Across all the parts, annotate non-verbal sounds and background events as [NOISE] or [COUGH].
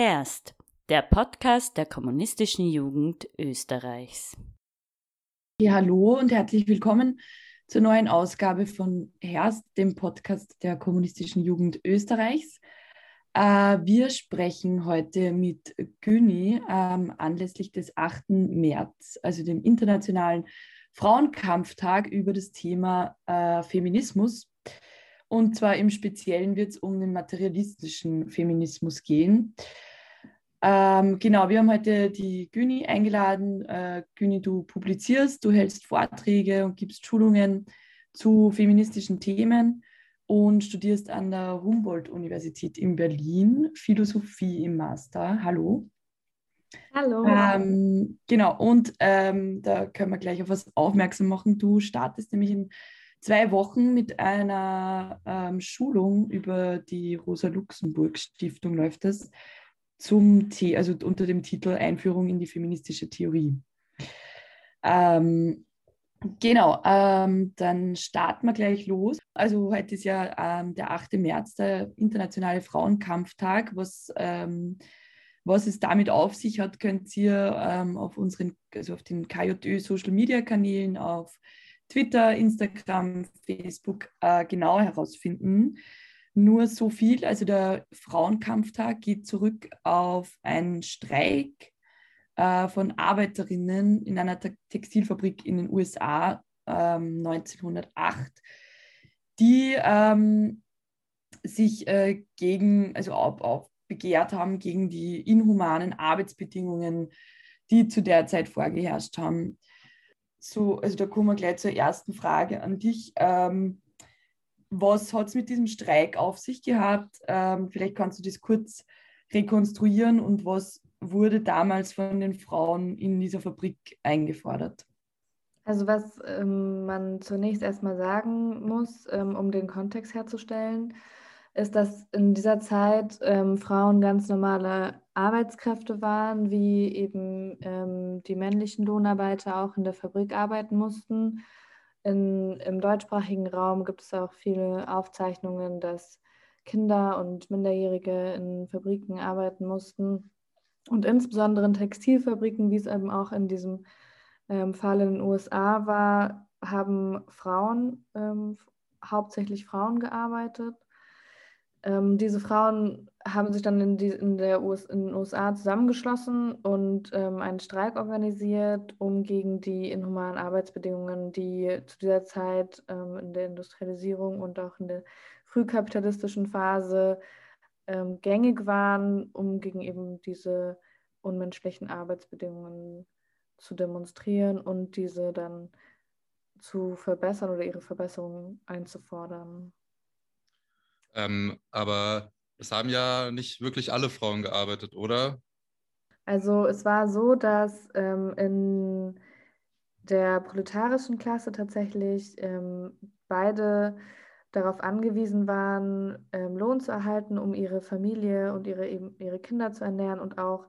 Herst, der Podcast der kommunistischen Jugend Österreichs. Ja, hallo und herzlich willkommen zur neuen Ausgabe von Herst, dem Podcast der kommunistischen Jugend Österreichs. Äh, wir sprechen heute mit Güni ähm, anlässlich des 8. März, also dem Internationalen Frauenkampftag, über das Thema äh, Feminismus. Und zwar im Speziellen wird es um den materialistischen Feminismus gehen. Ähm, genau, wir haben heute die Güni eingeladen. Äh, Güni, du publizierst, du hältst Vorträge und gibst Schulungen zu feministischen Themen und studierst an der Humboldt-Universität in Berlin Philosophie im Master. Hallo. Hallo. Ähm, genau, und ähm, da können wir gleich auf was aufmerksam machen. Du startest nämlich in zwei Wochen mit einer ähm, Schulung über die Rosa-Luxemburg-Stiftung läuft das zum T also unter dem Titel Einführung in die feministische Theorie. Ähm, genau, ähm, dann starten wir gleich los. Also heute ist ja ähm, der 8. März, der internationale Frauenkampftag. Was, ähm, was es damit auf sich hat, könnt ihr ähm, auf unseren, also auf den KJÖ Social Media Kanälen, auf Twitter, Instagram, Facebook äh, genau herausfinden. Nur so viel, also der Frauenkampftag geht zurück auf einen Streik äh, von Arbeiterinnen in einer Textilfabrik in den USA ähm, 1908, die ähm, sich äh, gegen, also auch, auch begehrt haben gegen die inhumanen Arbeitsbedingungen, die zu der Zeit vorgeherrscht haben so, also da kommen wir gleich zur ersten Frage an dich. Ähm, was hat es mit diesem Streik auf sich gehabt? Ähm, vielleicht kannst du das kurz rekonstruieren und was wurde damals von den Frauen in dieser Fabrik eingefordert? Also was ähm, man zunächst erstmal sagen muss, ähm, um den Kontext herzustellen, ist, dass in dieser Zeit ähm, Frauen ganz normale Arbeitskräfte waren, wie eben ähm, die männlichen Lohnarbeiter auch in der Fabrik arbeiten mussten. In, Im deutschsprachigen Raum gibt es auch viele Aufzeichnungen, dass Kinder und Minderjährige in Fabriken arbeiten mussten. Und insbesondere in Textilfabriken, wie es eben auch in diesem ähm, Fall in den USA war, haben Frauen, ähm, hauptsächlich Frauen gearbeitet. Ähm, diese Frauen haben sich dann in, die, in, der US, in den USA zusammengeschlossen und ähm, einen Streik organisiert, um gegen die inhumanen Arbeitsbedingungen, die zu dieser Zeit ähm, in der Industrialisierung und auch in der frühkapitalistischen Phase ähm, gängig waren, um gegen eben diese unmenschlichen Arbeitsbedingungen zu demonstrieren und diese dann zu verbessern oder ihre Verbesserungen einzufordern. Ähm, aber es haben ja nicht wirklich alle Frauen gearbeitet, oder? Also es war so, dass ähm, in der proletarischen Klasse tatsächlich ähm, beide darauf angewiesen waren, ähm, Lohn zu erhalten, um ihre Familie und ihre, ihre Kinder zu ernähren und auch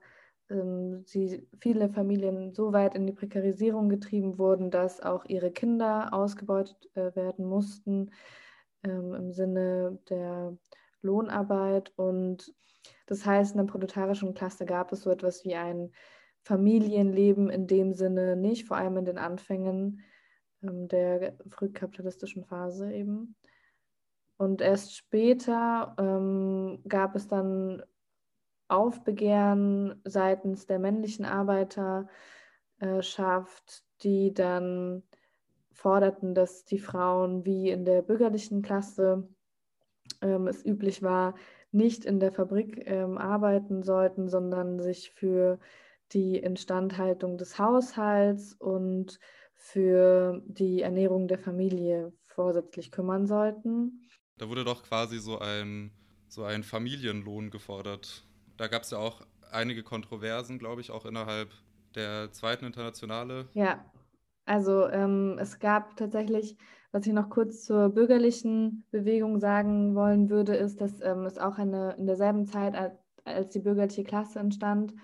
ähm, sie, viele Familien so weit in die Prekarisierung getrieben wurden, dass auch ihre Kinder ausgebeutet äh, werden mussten ähm, im Sinne der Lohnarbeit. Und das heißt, in der proletarischen Klasse gab es so etwas wie ein Familienleben in dem Sinne nicht, vor allem in den Anfängen ähm, der frühkapitalistischen Phase eben. Und erst später ähm, gab es dann Aufbegehren seitens der männlichen Arbeiterschaft, die dann forderten, dass die Frauen wie in der bürgerlichen Klasse ähm, es üblich war, nicht in der Fabrik ähm, arbeiten sollten, sondern sich für die Instandhaltung des Haushalts und für die Ernährung der Familie vorsätzlich kümmern sollten. Da wurde doch quasi so ein, so ein Familienlohn gefordert. Da gab es ja auch einige Kontroversen, glaube ich, auch innerhalb der zweiten Internationale. Ja, also ähm, es gab tatsächlich, was ich noch kurz zur bürgerlichen Bewegung sagen wollen würde, ist, dass ähm, es auch eine, in derselben Zeit, als, als die bürgerliche Klasse entstand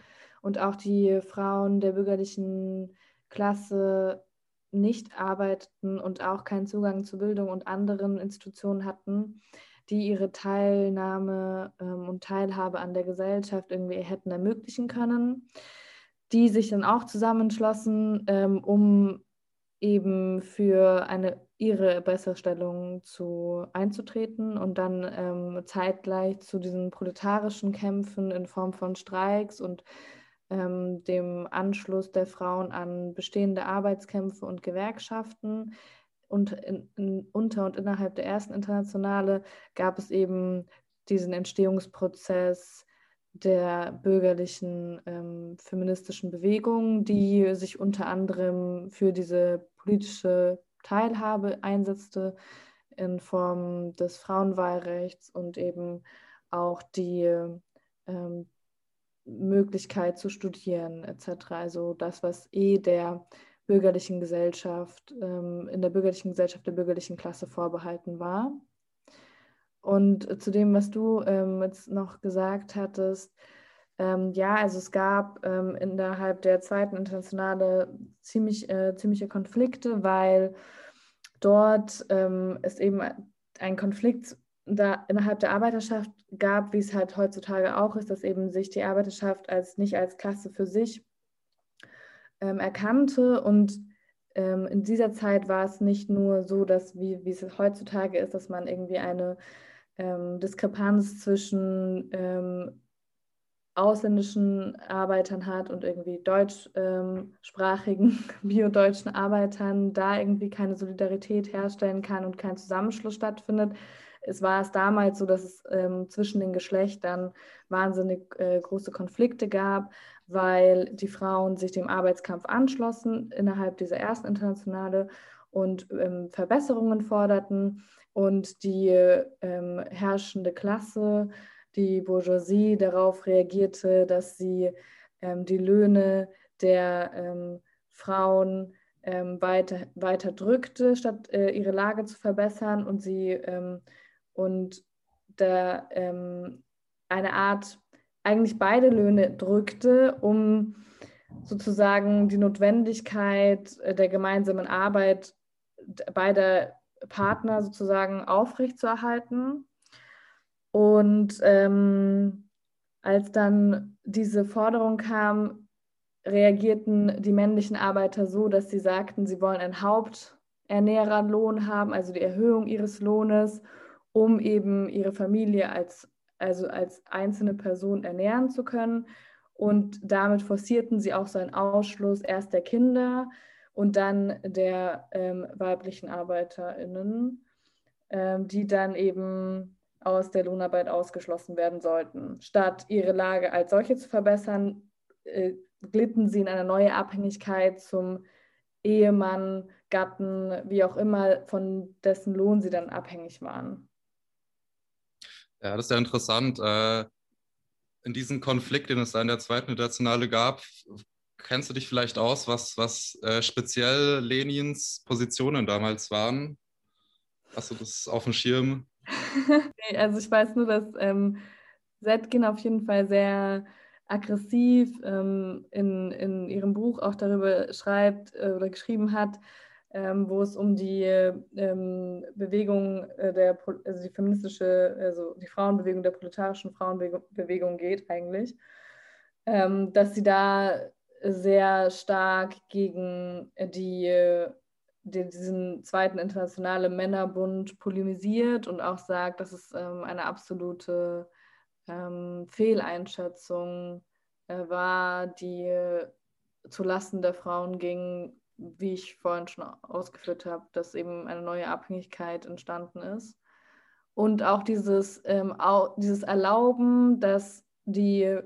und auch die Frauen der bürgerlichen Klasse nicht arbeiteten und auch keinen Zugang zu Bildung und anderen Institutionen hatten, die ihre Teilnahme ähm, und Teilhabe an der Gesellschaft irgendwie hätten ermöglichen können, die sich dann auch zusammenschlossen, ähm, um eben für eine ihre Besserstellung zu einzutreten und dann ähm, zeitgleich zu diesen proletarischen Kämpfen in Form von Streiks und ähm, dem Anschluss der Frauen an bestehende Arbeitskämpfe und Gewerkschaften. Und in, in, unter und innerhalb der ersten Internationale gab es eben diesen Entstehungsprozess der bürgerlichen ähm, feministischen Bewegung, die sich unter anderem für diese politische Teilhabe einsetzte in Form des Frauenwahlrechts und eben auch die ähm, Möglichkeit zu studieren etc. Also das, was eh der bürgerlichen Gesellschaft, ähm, in der bürgerlichen Gesellschaft der bürgerlichen Klasse vorbehalten war. Und zu dem, was du ähm, jetzt noch gesagt hattest, ähm, ja, also es gab ähm, innerhalb der zweiten Internationale ziemlich, äh, ziemliche Konflikte, weil dort ähm, es eben ein Konflikt da innerhalb der Arbeiterschaft gab, wie es halt heutzutage auch ist, dass eben sich die Arbeiterschaft als nicht als Klasse für sich ähm, erkannte. Und ähm, in dieser Zeit war es nicht nur so, dass wie, wie es heutzutage ist, dass man irgendwie eine ähm, Diskrepanz zwischen ähm, ausländischen Arbeitern hat und irgendwie deutschsprachigen, ähm, [LAUGHS] biodeutschen Arbeitern da irgendwie keine Solidarität herstellen kann und kein Zusammenschluss stattfindet. Es war es damals so, dass es ähm, zwischen den Geschlechtern wahnsinnig äh, große Konflikte gab, weil die Frauen sich dem Arbeitskampf anschlossen innerhalb dieser ersten Internationale und ähm, Verbesserungen forderten. Und die ähm, herrschende Klasse die Bourgeoisie darauf reagierte, dass sie ähm, die Löhne der ähm, Frauen ähm, weiter, weiter drückte, statt äh, ihre Lage zu verbessern. Und sie und da eine Art eigentlich beide Löhne drückte, um sozusagen die Notwendigkeit äh, der gemeinsamen Arbeit beider Partner sozusagen aufrechtzuerhalten. Und ähm, als dann diese Forderung kam, reagierten die männlichen Arbeiter so, dass sie sagten, sie wollen einen Haupternährerlohn haben, also die Erhöhung ihres Lohnes, um eben ihre Familie als, also als einzelne Person ernähren zu können. Und damit forcierten sie auch so einen Ausschluss erst der Kinder und dann der ähm, weiblichen ArbeiterInnen, ähm, die dann eben aus der Lohnarbeit ausgeschlossen werden sollten. Statt ihre Lage als solche zu verbessern, äh, glitten sie in eine neue Abhängigkeit zum Ehemann, Gatten, wie auch immer, von dessen Lohn sie dann abhängig waren. Ja, das ist ja interessant. Äh, in diesem Konflikt, den es da in der zweiten Internationale gab, kennst du dich vielleicht aus, was, was äh, speziell Lenins Positionen damals waren? Hast du das auf dem Schirm? [LAUGHS] nee, also ich weiß nur, dass ähm, Zetkin auf jeden Fall sehr aggressiv ähm, in, in ihrem Buch auch darüber schreibt äh, oder geschrieben hat, ähm, wo es um die ähm, Bewegung äh, der, also die feministische, also die Frauenbewegung der proletarischen Frauenbewegung geht eigentlich, ähm, dass sie da sehr stark gegen die diesen zweiten internationalen Männerbund polemisiert und auch sagt, dass es ähm, eine absolute ähm, Fehleinschätzung äh, war, die äh, zulasten der Frauen ging, wie ich vorhin schon ausgeführt habe, dass eben eine neue Abhängigkeit entstanden ist. Und auch dieses, ähm, au dieses Erlauben, dass die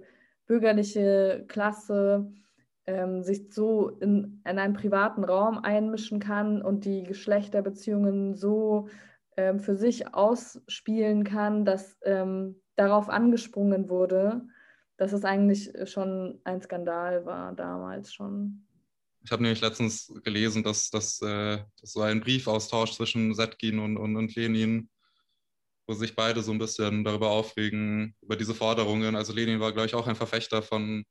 bürgerliche Klasse ähm, sich so in, in einen privaten Raum einmischen kann und die Geschlechterbeziehungen so ähm, für sich ausspielen kann, dass ähm, darauf angesprungen wurde, dass es eigentlich schon ein Skandal war damals schon. Ich habe nämlich letztens gelesen, dass, dass, äh, dass so ein Briefaustausch zwischen Setkin und, und, und Lenin, wo sich beide so ein bisschen darüber aufregen, über diese Forderungen. Also Lenin war, glaube ich, auch ein Verfechter von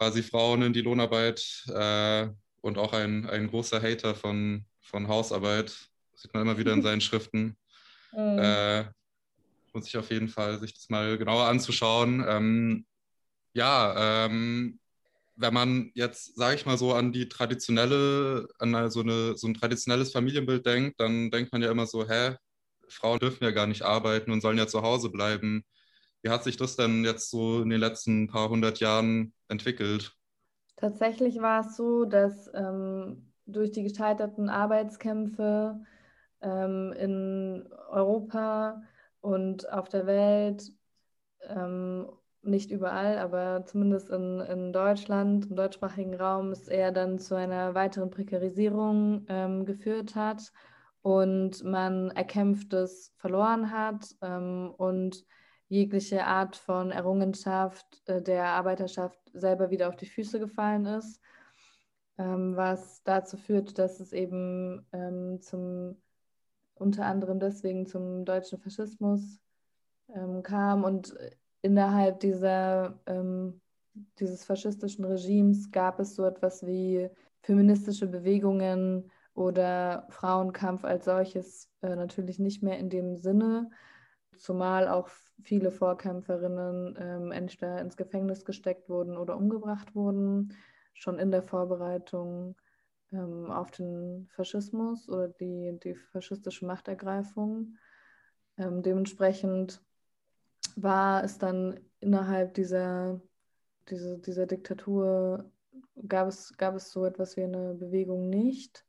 quasi Frauen in die Lohnarbeit äh, und auch ein, ein großer Hater von, von Hausarbeit. Das sieht man immer wieder in [LAUGHS] seinen Schriften. Mhm. Äh, lohnt sich auf jeden Fall, sich das mal genauer anzuschauen. Ähm, ja, ähm, wenn man jetzt, sage ich mal so, an die traditionelle, an so, eine, so ein traditionelles Familienbild denkt, dann denkt man ja immer so, hä, Frauen dürfen ja gar nicht arbeiten und sollen ja zu Hause bleiben. Wie hat sich das denn jetzt so in den letzten paar hundert Jahren entwickelt? Tatsächlich war es so, dass ähm, durch die gescheiterten Arbeitskämpfe ähm, in Europa und auf der Welt ähm, nicht überall, aber zumindest in, in Deutschland, im deutschsprachigen Raum, es eher dann zu einer weiteren Prekarisierung ähm, geführt hat und man Erkämpftes verloren hat ähm, und jegliche Art von Errungenschaft äh, der Arbeiterschaft selber wieder auf die Füße gefallen ist, ähm, was dazu führt, dass es eben ähm, zum unter anderem deswegen zum deutschen Faschismus ähm, kam und innerhalb dieser, dieses faschistischen Regimes gab es so etwas wie feministische Bewegungen oder Frauenkampf als solches äh, natürlich nicht mehr in dem Sinne, zumal auch viele Vorkämpferinnen ähm, entweder ins Gefängnis gesteckt wurden oder umgebracht wurden, schon in der Vorbereitung ähm, auf den Faschismus oder die, die faschistische Machtergreifung. Ähm, dementsprechend war es dann innerhalb dieser, dieser, dieser Diktatur, gab es, gab es so etwas wie eine Bewegung nicht.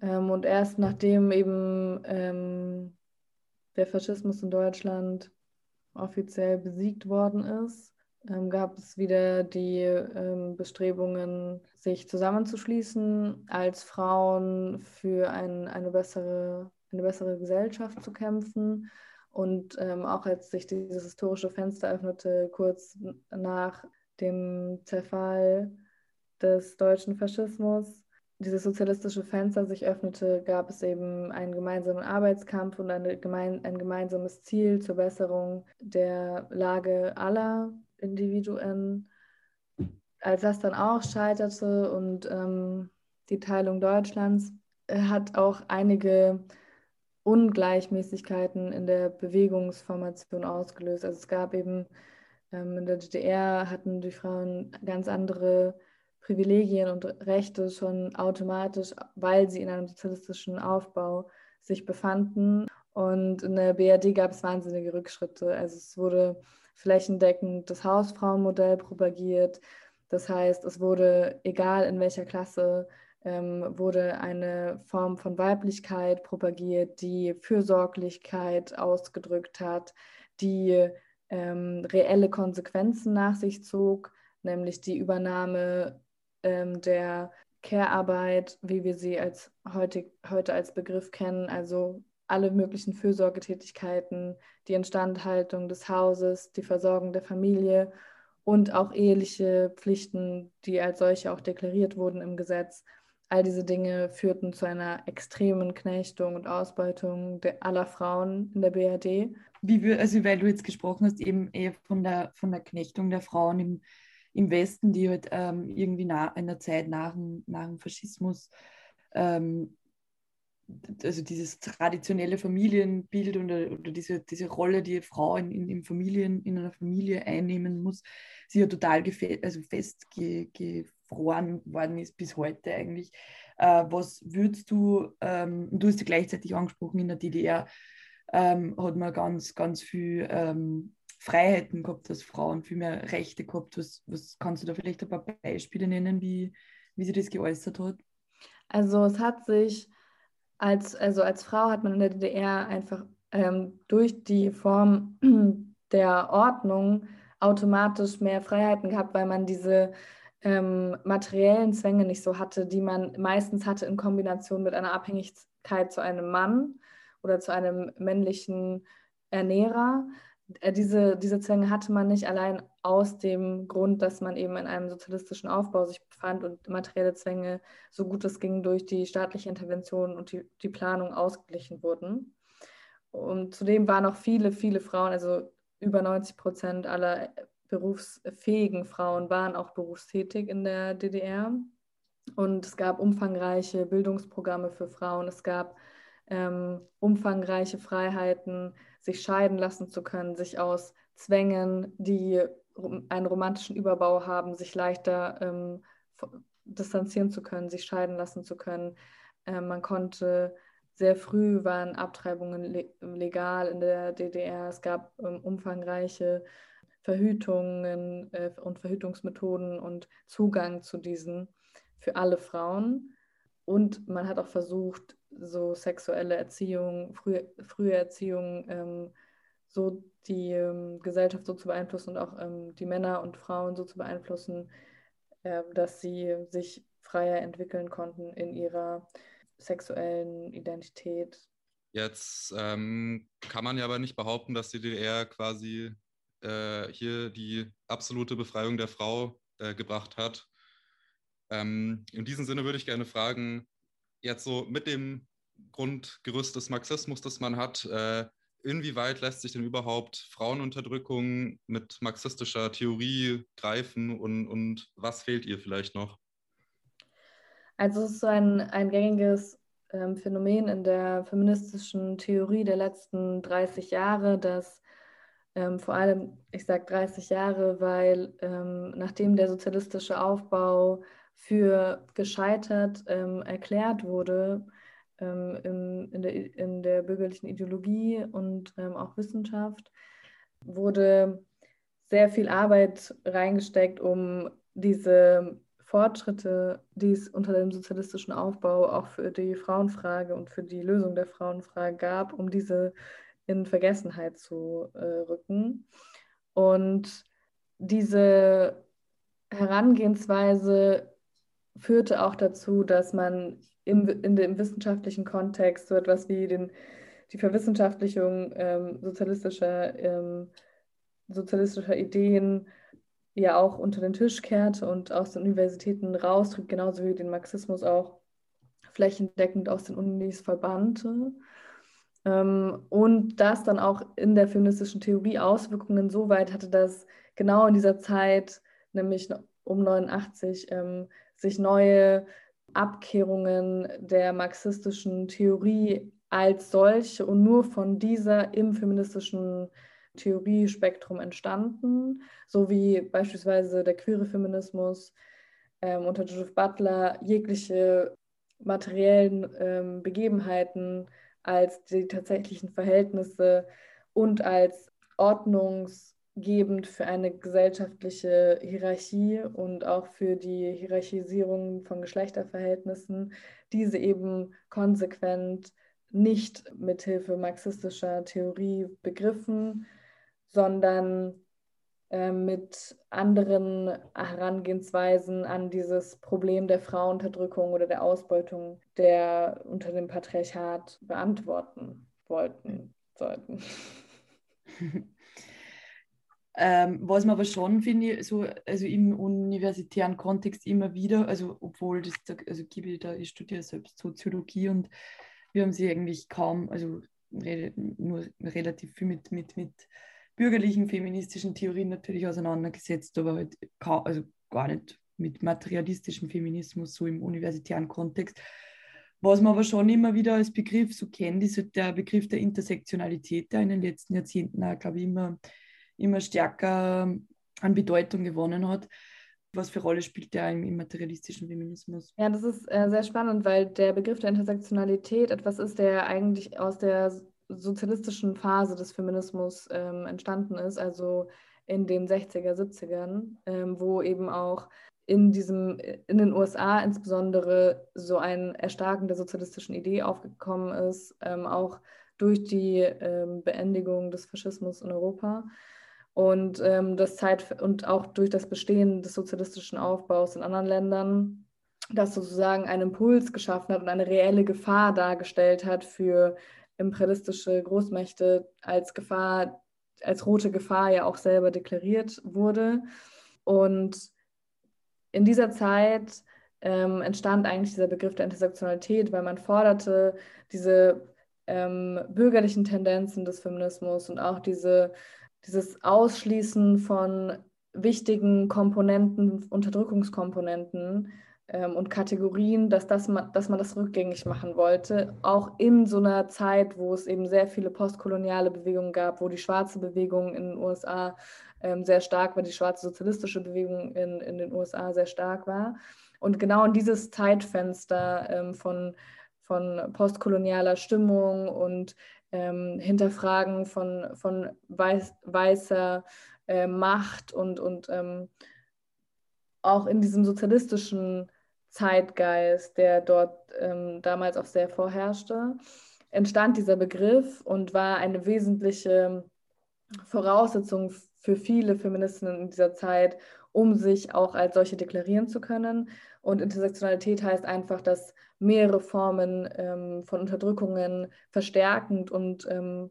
Ähm, und erst nachdem eben ähm, der Faschismus in Deutschland offiziell besiegt worden ist, ähm, gab es wieder die ähm, Bestrebungen, sich zusammenzuschließen, als Frauen für ein, eine, bessere, eine bessere Gesellschaft zu kämpfen. Und ähm, auch als sich dieses historische Fenster öffnete, kurz nach dem Zerfall des deutschen Faschismus, dieses sozialistische Fenster sich öffnete, gab es eben einen gemeinsamen Arbeitskampf und eine gemein, ein gemeinsames Ziel zur Besserung der Lage aller Individuen. Als das dann auch scheiterte und ähm, die Teilung Deutschlands, äh, hat auch einige Ungleichmäßigkeiten in der Bewegungsformation ausgelöst. Also es gab eben ähm, in der DDR hatten die Frauen ganz andere Privilegien und Rechte schon automatisch, weil sie in einem sozialistischen Aufbau sich befanden. Und in der BRD gab es wahnsinnige Rückschritte. Also es wurde flächendeckend das Hausfrauenmodell propagiert. Das heißt, es wurde, egal in welcher Klasse, ähm, wurde eine Form von Weiblichkeit propagiert, die Fürsorglichkeit ausgedrückt hat, die ähm, reelle Konsequenzen nach sich zog, nämlich die Übernahme ähm, der Care-Arbeit, wie wir sie als heute, heute als Begriff kennen, also alle möglichen Fürsorgetätigkeiten, die Instandhaltung des Hauses, die Versorgung der Familie und auch eheliche Pflichten, die als solche auch deklariert wurden im Gesetz All diese Dinge führten zu einer extremen Knechtung und Ausbeutung aller Frauen in der BRD. Wie also weil du jetzt gesprochen hast, eben eher von der, von der Knechtung der Frauen im, im Westen, die halt ähm, irgendwie in der Zeit nach, nach dem Faschismus, ähm, also dieses traditionelle Familienbild oder, oder diese, diese Rolle, die Frau in, in, in, Familien, in einer Familie einnehmen muss, sie ja total also festgelegt gefroren worden ist bis heute eigentlich. Äh, was würdest du, ähm, du hast ja gleichzeitig angesprochen, in der DDR ähm, hat man ganz, ganz viel ähm, Freiheiten gehabt als Frauen, viel mehr Rechte gehabt. Was, was kannst du da vielleicht ein paar Beispiele nennen, wie, wie sich das geäußert hat? Also es hat sich als, also als Frau hat man in der DDR einfach ähm, durch die Form [CLEARS THROAT] der Ordnung automatisch mehr Freiheiten gehabt, weil man diese ähm, materiellen Zwänge nicht so hatte, die man meistens hatte in Kombination mit einer Abhängigkeit zu einem Mann oder zu einem männlichen Ernährer. Äh, diese, diese Zwänge hatte man nicht allein aus dem Grund, dass man eben in einem sozialistischen Aufbau sich befand und materielle Zwänge, so gut es ging, durch die staatliche Intervention und die, die Planung ausgeglichen wurden. Und zudem waren auch viele, viele Frauen, also über 90 Prozent aller berufsfähigen Frauen waren auch berufstätig in der DDR. Und es gab umfangreiche Bildungsprogramme für Frauen. Es gab ähm, umfangreiche Freiheiten, sich scheiden lassen zu können, sich aus Zwängen, die einen romantischen Überbau haben, sich leichter ähm, distanzieren zu können, sich scheiden lassen zu können. Äh, man konnte sehr früh waren Abtreibungen le legal in der DDR. Es gab ähm, umfangreiche Verhütungen äh, und Verhütungsmethoden und Zugang zu diesen für alle Frauen. Und man hat auch versucht, so sexuelle Erziehung, frühe, frühe Erziehung, ähm, so die ähm, Gesellschaft so zu beeinflussen und auch ähm, die Männer und Frauen so zu beeinflussen, äh, dass sie sich freier entwickeln konnten in ihrer sexuellen Identität. Jetzt ähm, kann man ja aber nicht behaupten, dass die DDR quasi äh, hier die absolute Befreiung der Frau äh, gebracht hat. Ähm, in diesem Sinne würde ich gerne fragen, jetzt so mit dem Grundgerüst des Marxismus, das man hat, äh, inwieweit lässt sich denn überhaupt Frauenunterdrückung mit marxistischer Theorie greifen und, und was fehlt ihr vielleicht noch? Also es ist so ein, ein gängiges ähm, Phänomen in der feministischen Theorie der letzten 30 Jahre, dass ähm, vor allem, ich sage 30 Jahre, weil ähm, nachdem der sozialistische Aufbau für gescheitert ähm, erklärt wurde, ähm, in, in, der, in der bürgerlichen Ideologie und ähm, auch Wissenschaft, wurde sehr viel Arbeit reingesteckt, um diese Fortschritte, die es unter dem sozialistischen Aufbau auch für die Frauenfrage und für die Lösung der Frauenfrage gab, um diese in Vergessenheit zu äh, rücken. Und diese Herangehensweise führte auch dazu, dass man im, in dem wissenschaftlichen Kontext so etwas wie den, die Verwissenschaftlichung ähm, sozialistischer, ähm, sozialistischer Ideen ja auch unter den Tisch kehrte und aus den Universitäten raustritt, genauso wie den Marxismus auch flächendeckend aus den Unis verbannte. Ähm, und das dann auch in der feministischen Theorie Auswirkungen so weit hatte, dass genau in dieser Zeit, nämlich um 89, ähm, sich neue Abkehrungen der marxistischen Theorie als solche und nur von dieser im feministischen Theoriespektrum entstanden, so wie beispielsweise der queere Feminismus ähm, unter Judith Butler jegliche materiellen ähm, Begebenheiten als die tatsächlichen Verhältnisse und als ordnungsgebend für eine gesellschaftliche Hierarchie und auch für die Hierarchisierung von Geschlechterverhältnissen, diese eben konsequent nicht mithilfe marxistischer Theorie begriffen, sondern äh, mit anderen Herangehensweisen an dieses Problem der Frauenunterdrückung oder der Ausbeutung der unter dem Patriarchat beantworten wollten, sollten. [LAUGHS] Ähm, was man aber schon finde, so, also im universitären Kontext immer wieder, also obwohl das, also Gibi, da, ich studiere selbst Soziologie und wir haben sie eigentlich kaum, also nur relativ viel mit, mit, mit bürgerlichen feministischen Theorien natürlich auseinandergesetzt, aber halt kaum, also gar nicht mit materialistischem Feminismus so im universitären Kontext. Was man aber schon immer wieder als Begriff so kennt, ist halt der Begriff der Intersektionalität, der in den letzten Jahrzehnten, glaube ich, immer, immer stärker an Bedeutung gewonnen hat. Was für Rolle spielt der im, im materialistischen Feminismus? Ja, das ist äh, sehr spannend, weil der Begriff der Intersektionalität etwas ist, der eigentlich aus der sozialistischen Phase des Feminismus ähm, entstanden ist, also in den 60er, 70ern, ähm, wo eben auch in diesem, in den USA insbesondere so ein Erstarken der sozialistischen Idee aufgekommen ist, ähm, auch durch die ähm, Beendigung des Faschismus in Europa und ähm, das Zeit und auch durch das Bestehen des sozialistischen Aufbaus in anderen Ländern, das sozusagen einen Impuls geschaffen hat und eine reelle Gefahr dargestellt hat für imperialistische Großmächte als Gefahr, als rote Gefahr ja auch selber deklariert wurde. Und in dieser Zeit ähm, entstand eigentlich dieser Begriff der Intersektionalität, weil man forderte, diese ähm, bürgerlichen Tendenzen des Feminismus und auch diese, dieses Ausschließen von wichtigen Komponenten, Unterdrückungskomponenten ähm, und Kategorien, dass, das man, dass man das rückgängig machen wollte, auch in so einer Zeit, wo es eben sehr viele postkoloniale Bewegungen gab, wo die schwarze Bewegung in den USA ähm, sehr stark war, die schwarze sozialistische Bewegung in, in den USA sehr stark war. Und genau in dieses Zeitfenster ähm, von, von postkolonialer Stimmung und ähm, Hinterfragen von, von weiß, weißer äh, Macht und, und ähm, auch in diesem sozialistischen Zeitgeist, der dort ähm, damals auch sehr vorherrschte, entstand dieser Begriff und war eine wesentliche Voraussetzung für viele Feministinnen in dieser Zeit, um sich auch als solche deklarieren zu können. Und Intersektionalität heißt einfach, dass mehrere Formen ähm, von Unterdrückungen verstärkend und ähm,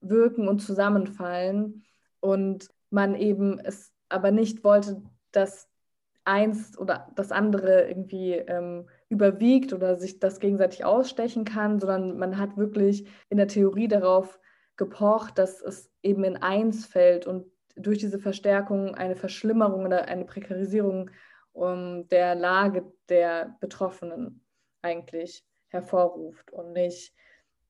wirken und zusammenfallen. Und man eben es aber nicht wollte, dass eins oder das andere irgendwie ähm, überwiegt oder sich das gegenseitig ausstechen kann, sondern man hat wirklich in der Theorie darauf gepocht, dass es eben in eins fällt und durch diese Verstärkung eine Verschlimmerung oder eine Prekarisierung um, der Lage der Betroffenen eigentlich hervorruft und nicht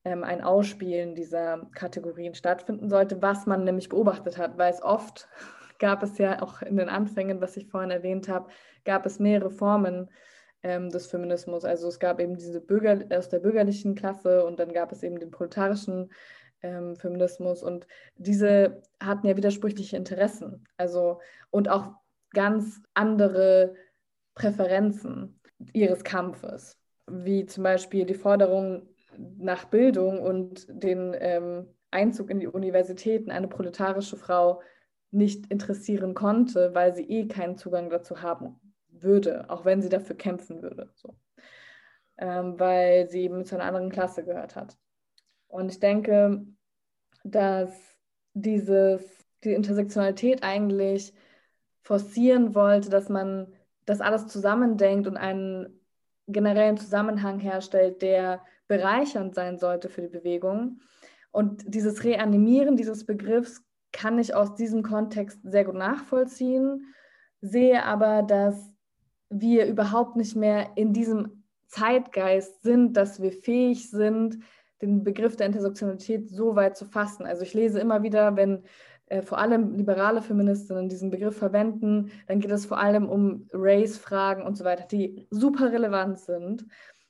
ähm, ein Ausspielen dieser Kategorien stattfinden sollte, was man nämlich beobachtet hat, weil es oft [LAUGHS] gab es ja auch in den Anfängen, was ich vorhin erwähnt habe, gab es mehrere Formen ähm, des Feminismus. Also es gab eben diese Bürger aus der bürgerlichen Klasse und dann gab es eben den proletarischen ähm, Feminismus und diese hatten ja widersprüchliche Interessen. Also und auch ganz andere Präferenzen ihres Kampfes, wie zum Beispiel die Forderung nach Bildung und den ähm, Einzug in die Universitäten. Eine proletarische Frau nicht interessieren konnte, weil sie eh keinen Zugang dazu haben würde, auch wenn sie dafür kämpfen würde. So. Ähm, weil sie eben zu einer anderen Klasse gehört hat. Und ich denke, dass dieses, die Intersektionalität eigentlich forcieren wollte, dass man das alles zusammendenkt und einen generellen Zusammenhang herstellt, der bereichernd sein sollte für die Bewegung. Und dieses Reanimieren dieses Begriffs kann ich aus diesem Kontext sehr gut nachvollziehen, sehe aber, dass wir überhaupt nicht mehr in diesem Zeitgeist sind, dass wir fähig sind, den Begriff der Intersektionalität so weit zu fassen. Also ich lese immer wieder, wenn äh, vor allem liberale Feministinnen diesen Begriff verwenden, dann geht es vor allem um Race-Fragen und so weiter, die super relevant sind,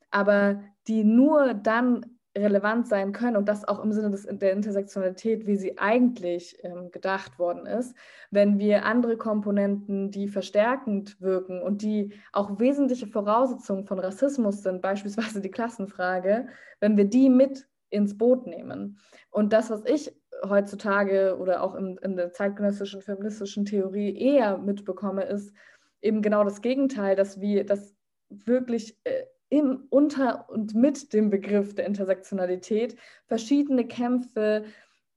aber die nur dann relevant sein können und das auch im Sinne des, der Intersektionalität, wie sie eigentlich ähm, gedacht worden ist, wenn wir andere Komponenten, die verstärkend wirken und die auch wesentliche Voraussetzungen von Rassismus sind, beispielsweise die Klassenfrage, wenn wir die mit ins Boot nehmen. Und das, was ich heutzutage oder auch in, in der zeitgenössischen feministischen Theorie eher mitbekomme, ist eben genau das Gegenteil, dass wir das wirklich äh, im, unter und mit dem Begriff der Intersektionalität verschiedene Kämpfe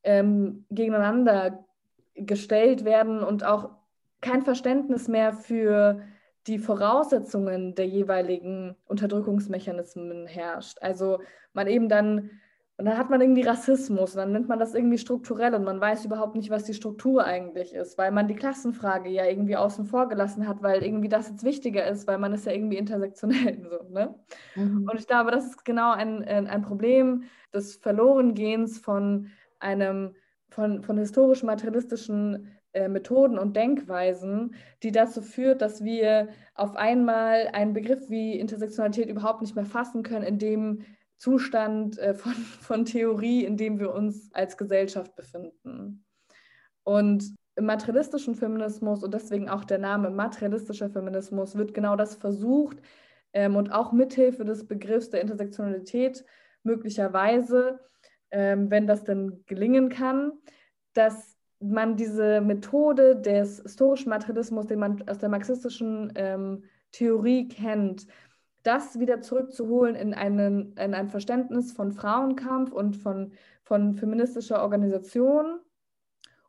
ähm, gegeneinander gestellt werden und auch kein Verständnis mehr für die Voraussetzungen der jeweiligen Unterdrückungsmechanismen herrscht. Also man eben dann und dann hat man irgendwie Rassismus und dann nennt man das irgendwie strukturell und man weiß überhaupt nicht, was die Struktur eigentlich ist, weil man die Klassenfrage ja irgendwie außen vor gelassen hat, weil irgendwie das jetzt wichtiger ist, weil man ist ja irgendwie intersektionell. [LAUGHS] So, ne? Mhm. Und ich glaube, das ist genau ein, ein Problem des Verlorengehens von einem, von, von historisch-materialistischen äh, Methoden und Denkweisen, die dazu führt, dass wir auf einmal einen Begriff wie Intersektionalität überhaupt nicht mehr fassen können, indem Zustand äh, von, [LAUGHS] von Theorie, in dem wir uns als Gesellschaft befinden. Und im materialistischen Feminismus und deswegen auch der Name materialistischer Feminismus wird genau das versucht ähm, und auch mithilfe des Begriffs der Intersektionalität möglicherweise, ähm, wenn das denn gelingen kann, dass man diese Methode des historischen Materialismus, den man aus der marxistischen ähm, Theorie kennt, das wieder zurückzuholen in, einen, in ein Verständnis von Frauenkampf und von, von feministischer Organisation,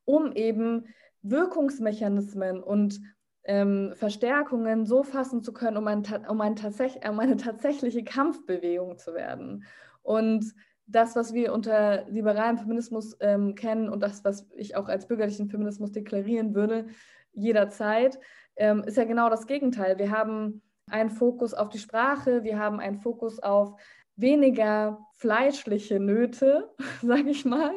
um eben Wirkungsmechanismen und ähm, Verstärkungen so fassen zu können, um, ein, um, ein um eine tatsächliche Kampfbewegung zu werden. Und das, was wir unter liberalem Feminismus ähm, kennen und das, was ich auch als bürgerlichen Feminismus deklarieren würde, jederzeit, ähm, ist ja genau das Gegenteil. Wir haben einen Fokus auf die Sprache, wir haben einen Fokus auf weniger fleischliche Nöte, [LAUGHS] sage ich mal,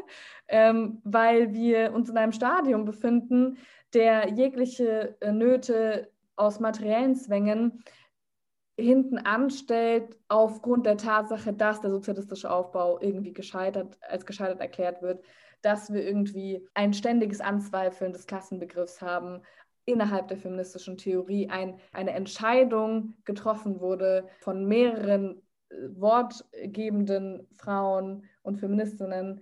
ähm, weil wir uns in einem Stadium befinden, der jegliche äh, Nöte aus materiellen Zwängen hinten anstellt aufgrund der Tatsache, dass der sozialistische Aufbau irgendwie gescheitert, als gescheitert erklärt wird, dass wir irgendwie ein ständiges Anzweifeln des Klassenbegriffs haben, innerhalb der feministischen Theorie ein, eine Entscheidung getroffen wurde von mehreren äh, wortgebenden Frauen und Feministinnen,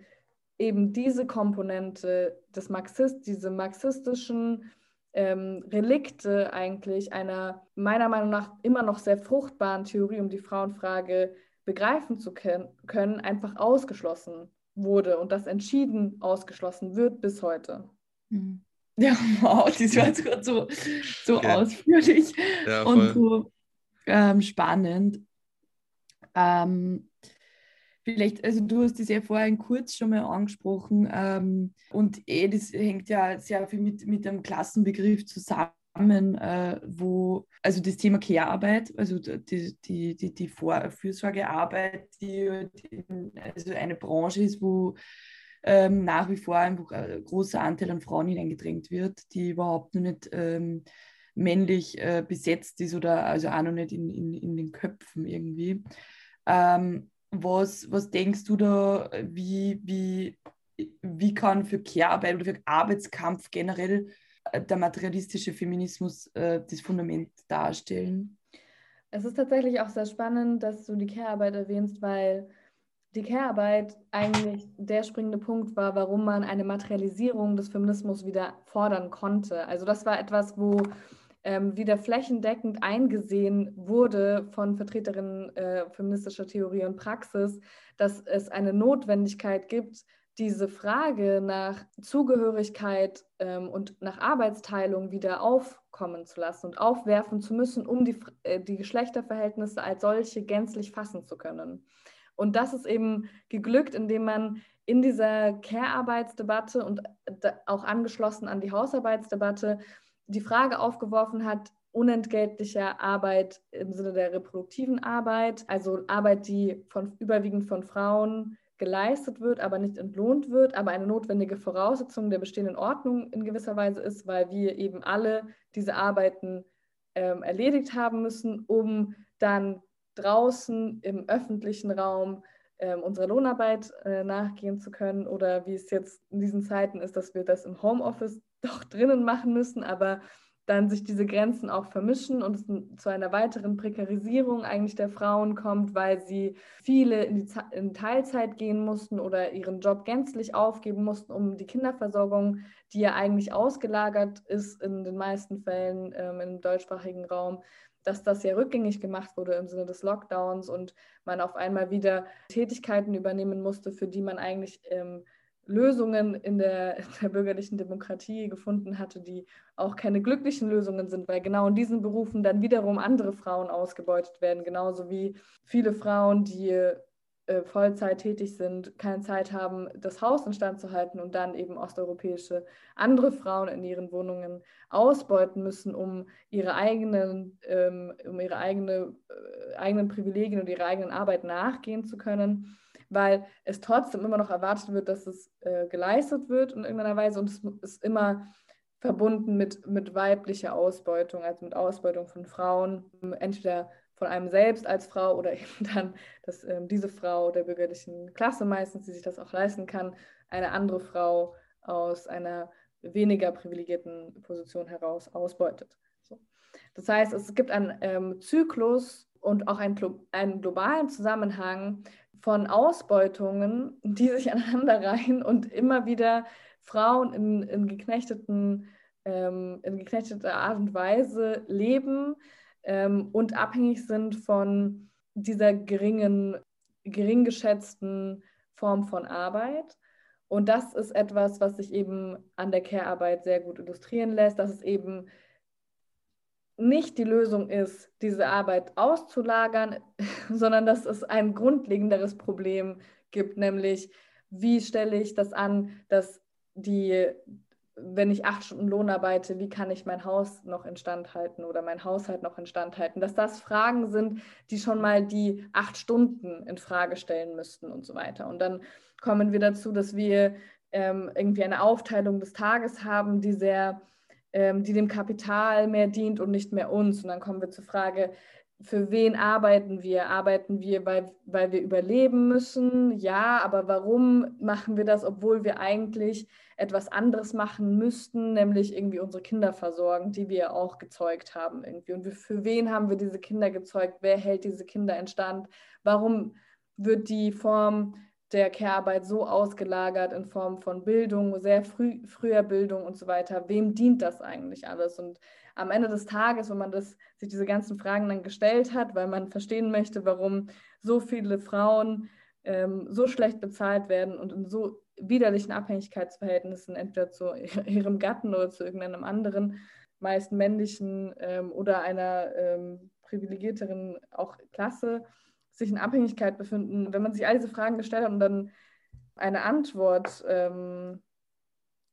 eben diese Komponente des Marxist, diese marxistischen ähm, Relikte eigentlich einer meiner Meinung nach immer noch sehr fruchtbaren Theorie um die Frauenfrage begreifen zu können, einfach ausgeschlossen wurde und das entschieden ausgeschlossen wird bis heute. Mhm. Ja, [LAUGHS] wow, das war jetzt gerade so, so okay. ausführlich ja, und so ähm, spannend. Ähm, vielleicht, also du hast das ja vorhin kurz schon mal angesprochen ähm, und eh, das hängt ja sehr viel mit, mit dem Klassenbegriff zusammen, äh, wo, also das Thema Care-Arbeit, also die, die, die, die Vor Fürsorgearbeit, die, die also eine Branche ist, wo ähm, nach wie vor ein großer Anteil an Frauen hineingedrängt wird, die überhaupt noch nicht ähm, männlich äh, besetzt ist oder also auch noch nicht in, in, in den Köpfen irgendwie. Ähm, was, was denkst du da, wie, wie, wie kann für Care-Arbeit oder für Arbeitskampf generell äh, der materialistische Feminismus äh, das Fundament darstellen? Es ist tatsächlich auch sehr spannend, dass du die Care-Arbeit erwähnst, weil die Care-Arbeit eigentlich der springende Punkt war, warum man eine Materialisierung des Feminismus wieder fordern konnte. Also das war etwas, wo ähm, wieder flächendeckend eingesehen wurde von Vertreterinnen äh, feministischer Theorie und Praxis, dass es eine Notwendigkeit gibt, diese Frage nach Zugehörigkeit ähm, und nach Arbeitsteilung wieder aufkommen zu lassen und aufwerfen zu müssen, um die, äh, die Geschlechterverhältnisse als solche gänzlich fassen zu können. Und das ist eben geglückt, indem man in dieser Care-Arbeitsdebatte und auch angeschlossen an die Hausarbeitsdebatte die Frage aufgeworfen hat, unentgeltlicher Arbeit im Sinne der reproduktiven Arbeit, also Arbeit, die von, überwiegend von Frauen geleistet wird, aber nicht entlohnt wird, aber eine notwendige Voraussetzung der bestehenden Ordnung in gewisser Weise ist, weil wir eben alle diese Arbeiten ähm, erledigt haben müssen, um dann draußen im öffentlichen Raum ähm, unserer Lohnarbeit äh, nachgehen zu können oder wie es jetzt in diesen Zeiten ist, dass wir das im Homeoffice [LAUGHS] doch drinnen machen müssen, aber dann sich diese Grenzen auch vermischen und es zu einer weiteren Prekarisierung eigentlich der Frauen kommt, weil sie viele in, in Teilzeit gehen mussten oder ihren Job gänzlich aufgeben mussten, um die Kinderversorgung, die ja eigentlich ausgelagert ist in den meisten Fällen ähm, im deutschsprachigen Raum, dass das ja rückgängig gemacht wurde im Sinne des Lockdowns und man auf einmal wieder Tätigkeiten übernehmen musste, für die man eigentlich ähm, Lösungen in der, [LAUGHS] in der, bürgerlichen Demokratie gefunden hatte, die auch keine glücklichen Lösungen sind, weil genau in diesen Berufen dann wiederum andere Frauen ausgebeutet werden, genauso wie viele Frauen, die äh, Vollzeit tätig sind, keine Zeit haben, das Haus instand zu halten und dann eben osteuropäische andere Frauen in ihren Wohnungen ausbeuten müssen, um ihre eigenen, ähm, um ihre eigene, äh, eigenen Privilegien und ihre eigenen Arbeit nachgehen zu können, weil es trotzdem immer noch erwartet wird, dass es äh, geleistet wird in irgendeiner Weise und es ist immer verbunden mit, mit weiblicher Ausbeutung, also mit Ausbeutung von Frauen, entweder von einem selbst als Frau oder [LAUGHS] eben dann, dass ähm, diese Frau der bürgerlichen Klasse meistens, die sich das auch leisten kann, eine andere Frau aus einer weniger privilegierten Position heraus ausbeutet. So. Das heißt, es gibt einen ähm, Zyklus und auch einen, einen globalen Zusammenhang von Ausbeutungen, die sich [LAUGHS] aneinanderreihen und immer wieder Frauen in, in geknechteten ähm, in geknechteter Art und Weise leben, ähm, und abhängig sind von dieser geringen, gering geschätzten Form von Arbeit. Und das ist etwas, was sich eben an der Care-Arbeit sehr gut illustrieren lässt, dass es eben nicht die Lösung ist, diese Arbeit auszulagern, [LAUGHS] sondern dass es ein grundlegenderes Problem gibt, nämlich wie stelle ich das an, dass die wenn ich acht Stunden Lohn arbeite, wie kann ich mein Haus noch instand halten oder mein Haushalt noch instand halten? Dass das Fragen sind, die schon mal die acht Stunden in Frage stellen müssten und so weiter. Und dann kommen wir dazu, dass wir ähm, irgendwie eine Aufteilung des Tages haben, die sehr, ähm, die dem Kapital mehr dient und nicht mehr uns. Und dann kommen wir zur Frage, für wen arbeiten wir? Arbeiten wir, weil, weil wir überleben müssen? Ja, aber warum machen wir das, obwohl wir eigentlich etwas anderes machen müssten, nämlich irgendwie unsere Kinder versorgen, die wir auch gezeugt haben irgendwie. Und für wen haben wir diese Kinder gezeugt? Wer hält diese Kinder in Stand? Warum wird die Form der Care-Arbeit so ausgelagert in Form von Bildung, sehr früh, früher Bildung und so weiter? Wem dient das eigentlich alles? Und am Ende des Tages, wenn man das, sich diese ganzen Fragen dann gestellt hat, weil man verstehen möchte, warum so viele Frauen ähm, so schlecht bezahlt werden und in so widerlichen Abhängigkeitsverhältnissen, entweder zu [LAUGHS] ihrem Gatten oder zu irgendeinem anderen, meist männlichen ähm, oder einer ähm, privilegierteren auch Klasse, sich in Abhängigkeit befinden. Wenn man sich all diese Fragen gestellt hat und dann eine Antwort ähm,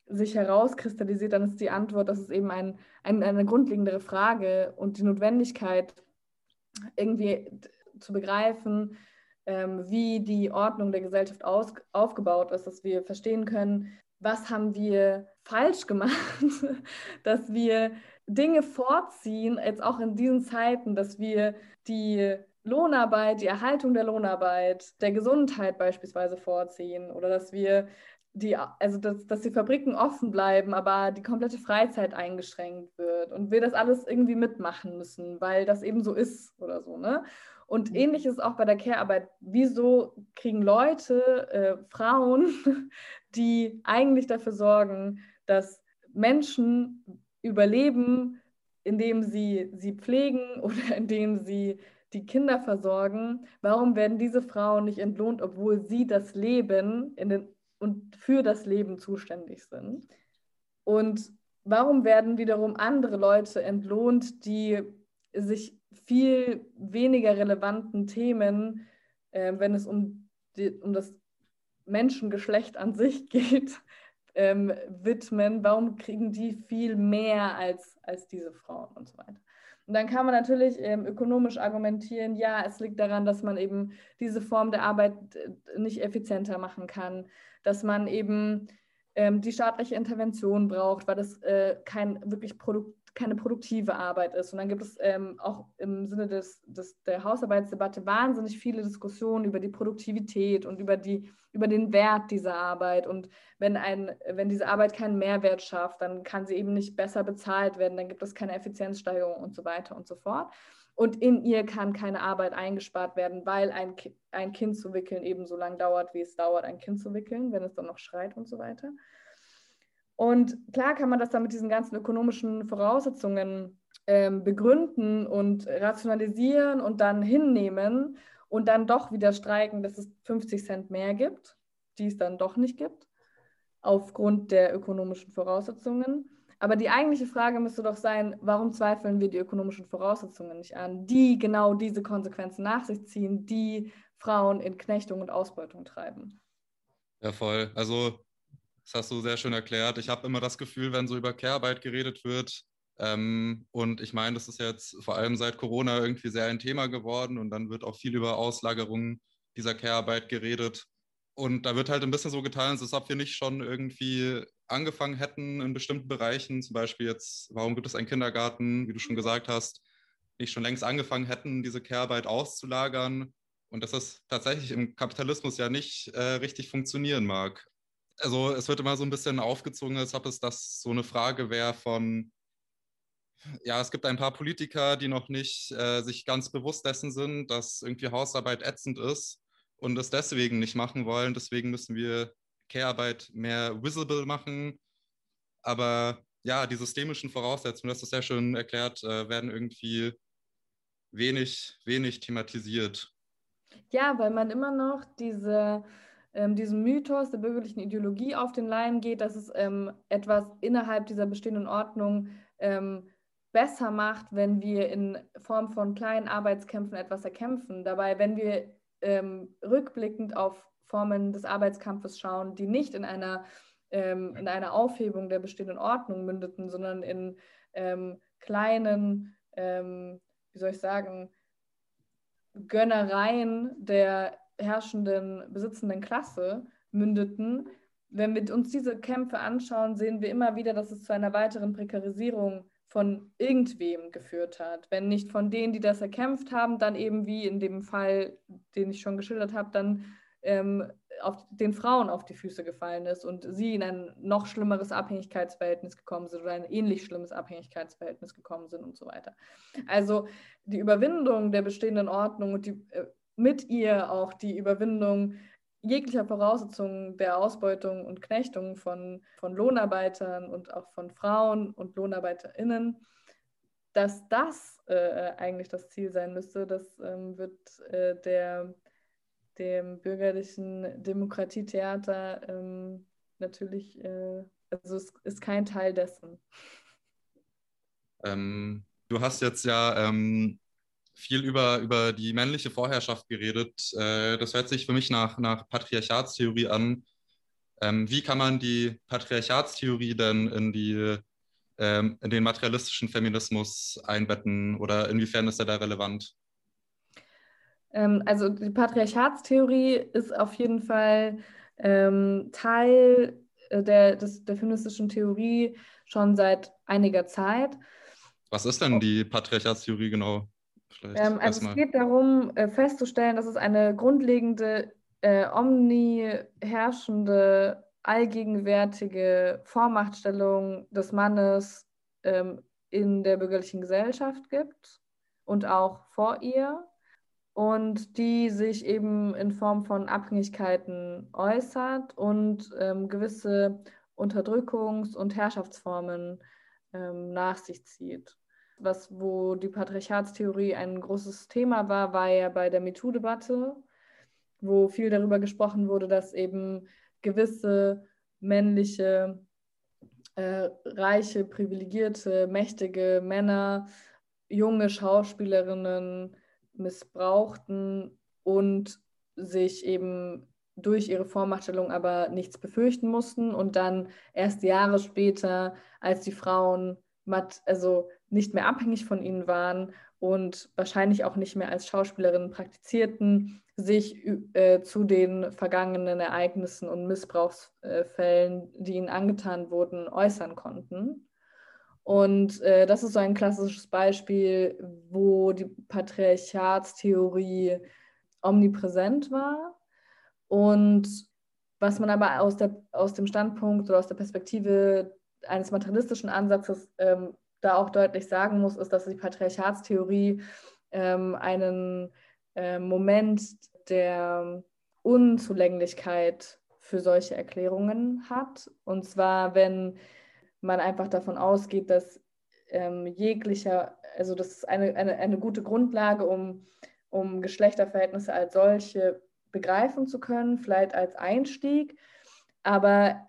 sich herauskristallisiert, dann ist die Antwort, dass es eben ein, ein, eine grundlegendere Frage und die Notwendigkeit, irgendwie zu begreifen, ähm, wie die Ordnung der Gesellschaft aus, aufgebaut ist, dass wir verstehen können, was haben wir falsch gemacht, [LAUGHS] dass wir Dinge vorziehen, jetzt auch in diesen Zeiten, dass wir die Lohnarbeit, die Erhaltung der Lohnarbeit, der Gesundheit beispielsweise vorziehen oder dass wir die, also dass, dass die Fabriken offen bleiben, aber die komplette Freizeit eingeschränkt wird und wir das alles irgendwie mitmachen müssen, weil das eben so ist oder so, ne? Und mhm. ähnlich ist es auch bei der Care-Arbeit. Wieso kriegen Leute, äh, Frauen, [LAUGHS] die eigentlich dafür sorgen, dass Menschen überleben, indem sie sie pflegen [LAUGHS] oder indem sie die Kinder versorgen, warum werden diese Frauen nicht entlohnt, obwohl sie das Leben in den und für das Leben zuständig sind. Und warum werden wiederum andere Leute entlohnt, die sich viel weniger relevanten Themen, äh, wenn es um, die, um das Menschengeschlecht an sich [LAUGHS] geht, ähm, widmen? Warum kriegen die viel mehr als, als diese Frauen und so weiter? Und dann kann man natürlich ähm, ökonomisch argumentieren, ja, es liegt daran, dass man eben diese Form der Arbeit äh, nicht effizienter machen kann, dass man eben ähm, die staatliche Intervention braucht, weil das äh, kein wirklich Produkt, keine produktive Arbeit ist. Und dann gibt es ähm, auch im Sinne des, des, der Hausarbeitsdebatte wahnsinnig viele Diskussionen über die Produktivität und über, die, über den Wert dieser Arbeit. Und wenn, ein, wenn diese Arbeit keinen Mehrwert schafft, dann kann sie eben nicht besser bezahlt werden, dann gibt es keine Effizienzsteigerung und so weiter und so fort. Und in ihr kann keine Arbeit eingespart werden, weil ein, ein Kind zu wickeln eben so lange dauert, wie es dauert, ein Kind zu wickeln, wenn es dann noch schreit und so weiter. Und klar kann man das dann mit diesen ganzen ökonomischen Voraussetzungen ähm, begründen und rationalisieren und dann hinnehmen und dann doch wieder streiken, dass es 50 Cent mehr gibt, die es dann doch nicht gibt, aufgrund der ökonomischen Voraussetzungen. Aber die eigentliche Frage müsste doch sein, warum zweifeln wir die ökonomischen Voraussetzungen nicht an, die genau diese Konsequenzen nach sich ziehen, die Frauen in Knechtung und Ausbeutung treiben? Ja, voll. Also, das hast du sehr schön erklärt. Ich habe immer das Gefühl, wenn so über Care-Arbeit geredet wird, ähm, und ich meine, das ist jetzt vor allem seit Corona irgendwie sehr ein Thema geworden und dann wird auch viel über Auslagerungen dieser Care-Arbeit geredet. Und da wird halt ein bisschen so getan, als ob wir nicht schon irgendwie angefangen hätten in bestimmten Bereichen, zum Beispiel jetzt, warum gibt es einen Kindergarten, wie du schon gesagt hast, nicht schon längst angefangen hätten, diese Care-Arbeit auszulagern? Und dass das tatsächlich im Kapitalismus ja nicht äh, richtig funktionieren mag. Also es wird immer so ein bisschen aufgezogen, als ob es das so eine Frage wäre von, ja, es gibt ein paar Politiker, die noch nicht äh, sich ganz bewusst dessen sind, dass irgendwie Hausarbeit ätzend ist und es deswegen nicht machen wollen. Deswegen müssen wir Care-Arbeit mehr visible machen. Aber ja, die systemischen Voraussetzungen, das ist sehr schön erklärt, äh, werden irgendwie wenig, wenig thematisiert. Ja, weil man immer noch diese, ähm, diesem Mythos der bürgerlichen Ideologie auf den Leim geht, dass es ähm, etwas innerhalb dieser bestehenden Ordnung ähm, besser macht, wenn wir in Form von kleinen Arbeitskämpfen etwas erkämpfen. Dabei, wenn wir ähm, rückblickend auf Formen des Arbeitskampfes schauen, die nicht in einer ähm, in einer Aufhebung der bestehenden Ordnung mündeten, sondern in ähm, kleinen, ähm, wie soll ich sagen, Gönnereien der herrschenden, besitzenden Klasse mündeten. Wenn wir uns diese Kämpfe anschauen, sehen wir immer wieder, dass es zu einer weiteren Prekarisierung von irgendwem geführt hat. Wenn nicht von denen, die das erkämpft haben, dann eben wie in dem Fall, den ich schon geschildert habe, dann ähm, auf den Frauen auf die Füße gefallen ist und sie in ein noch schlimmeres Abhängigkeitsverhältnis gekommen sind oder ein ähnlich schlimmes Abhängigkeitsverhältnis gekommen sind und so weiter. Also die Überwindung der bestehenden Ordnung und die, äh, mit ihr auch die Überwindung jeglicher Voraussetzungen der Ausbeutung und Knechtung von, von Lohnarbeitern und auch von Frauen und LohnarbeiterInnen, dass das äh, eigentlich das Ziel sein müsste, das ähm, wird äh, der, dem bürgerlichen Demokratietheater ähm, natürlich, äh, also es ist kein Teil dessen. Ähm, du hast jetzt ja ähm, viel über, über die männliche Vorherrschaft geredet. Äh, das hört sich für mich nach, nach Patriarchatstheorie an. Ähm, wie kann man die Patriarchatstheorie denn in, die, ähm, in den materialistischen Feminismus einbetten oder inwiefern ist er da relevant? Ähm, also die Patriarchatstheorie ist auf jeden Fall ähm, Teil äh, der, des, der feministischen Theorie schon seit einiger Zeit. Was ist denn die Patriarchatstheorie genau? Ähm, also es geht darum, äh, festzustellen, dass es eine grundlegende, äh, omniherrschende, allgegenwärtige Vormachtstellung des Mannes ähm, in der bürgerlichen Gesellschaft gibt und auch vor ihr und die sich eben in Form von Abhängigkeiten äußert und ähm, gewisse Unterdrückungs- und Herrschaftsformen ähm, nach sich zieht was, wo die Patriarchatstheorie ein großes Thema war, war ja bei der MeToo-Debatte, wo viel darüber gesprochen wurde, dass eben gewisse männliche, äh, reiche, privilegierte, mächtige Männer junge Schauspielerinnen missbrauchten und sich eben durch ihre Vormachtstellung aber nichts befürchten mussten. Und dann erst Jahre später, als die Frauen also nicht mehr abhängig von ihnen waren und wahrscheinlich auch nicht mehr als Schauspielerinnen praktizierten, sich äh, zu den vergangenen Ereignissen und Missbrauchsfällen, die ihnen angetan wurden, äußern konnten. Und äh, das ist so ein klassisches Beispiel, wo die Patriarchatstheorie omnipräsent war. Und was man aber aus, der, aus dem Standpunkt oder aus der Perspektive eines materialistischen Ansatzes ähm, da auch deutlich sagen muss, ist, dass die Patriarchatstheorie ähm, einen äh, Moment der Unzulänglichkeit für solche Erklärungen hat. Und zwar, wenn man einfach davon ausgeht, dass ähm, jeglicher, also das ist eine, eine, eine gute Grundlage, um, um Geschlechterverhältnisse als solche begreifen zu können, vielleicht als Einstieg. Aber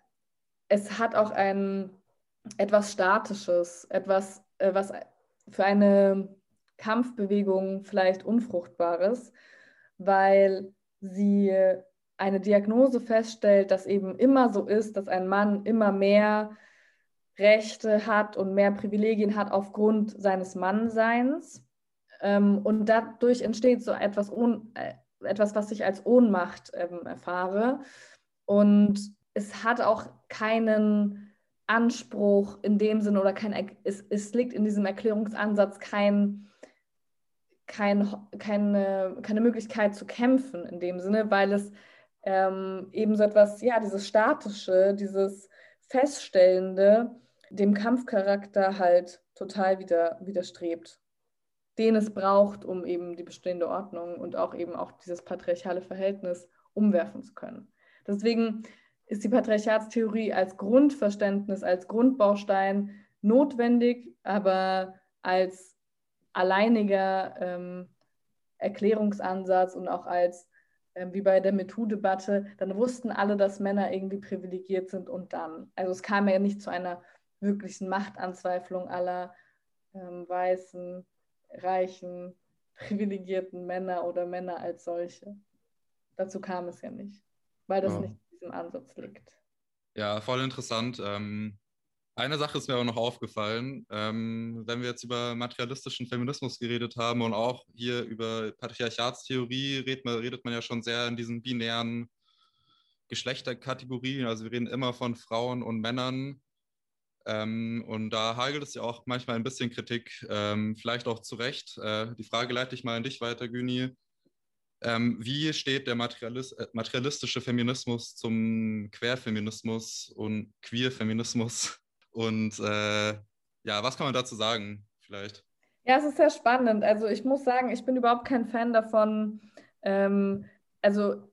es hat auch einen etwas Statisches, etwas, äh, was für eine Kampfbewegung vielleicht Unfruchtbares, weil sie eine Diagnose feststellt, dass eben immer so ist, dass ein Mann immer mehr Rechte hat und mehr Privilegien hat aufgrund seines Mannseins. Ähm, und dadurch entsteht so etwas, äh, etwas was ich als Ohnmacht ähm, erfahre. Und es hat auch keinen Anspruch in dem Sinne oder kein, es, es liegt in diesem Erklärungsansatz kein, kein, keine, keine Möglichkeit zu kämpfen in dem Sinne, weil es ähm, eben so etwas, ja, dieses Statische, dieses Feststellende dem Kampfcharakter halt total wieder, widerstrebt, den es braucht, um eben die bestehende Ordnung und auch eben auch dieses patriarchale Verhältnis umwerfen zu können. Deswegen ist die Patriarchatstheorie als Grundverständnis, als Grundbaustein notwendig, aber als alleiniger ähm, Erklärungsansatz und auch als, ähm, wie bei der MeToo-Debatte, dann wussten alle, dass Männer irgendwie privilegiert sind und dann. Also es kam ja nicht zu einer wirklichen Machtanzweiflung aller ähm, weißen, reichen, privilegierten Männer oder Männer als solche. Dazu kam es ja nicht, weil das ja. nicht diesem Ansatz liegt. Ja, voll interessant. Ähm, eine Sache ist mir aber noch aufgefallen, ähm, wenn wir jetzt über materialistischen Feminismus geredet haben und auch hier über Patriarchatstheorie redet man, redet man ja schon sehr in diesen binären Geschlechterkategorien. Also wir reden immer von Frauen und Männern. Ähm, und da hagelt es ja auch manchmal ein bisschen Kritik, ähm, vielleicht auch zu Recht. Äh, die Frage leite ich mal an dich weiter, Güni. Ähm, wie steht der Materialis äh, materialistische Feminismus zum Querfeminismus und Queerfeminismus? Und äh, ja, was kann man dazu sagen vielleicht? Ja, es ist sehr spannend. Also ich muss sagen, ich bin überhaupt kein Fan davon. Ähm, also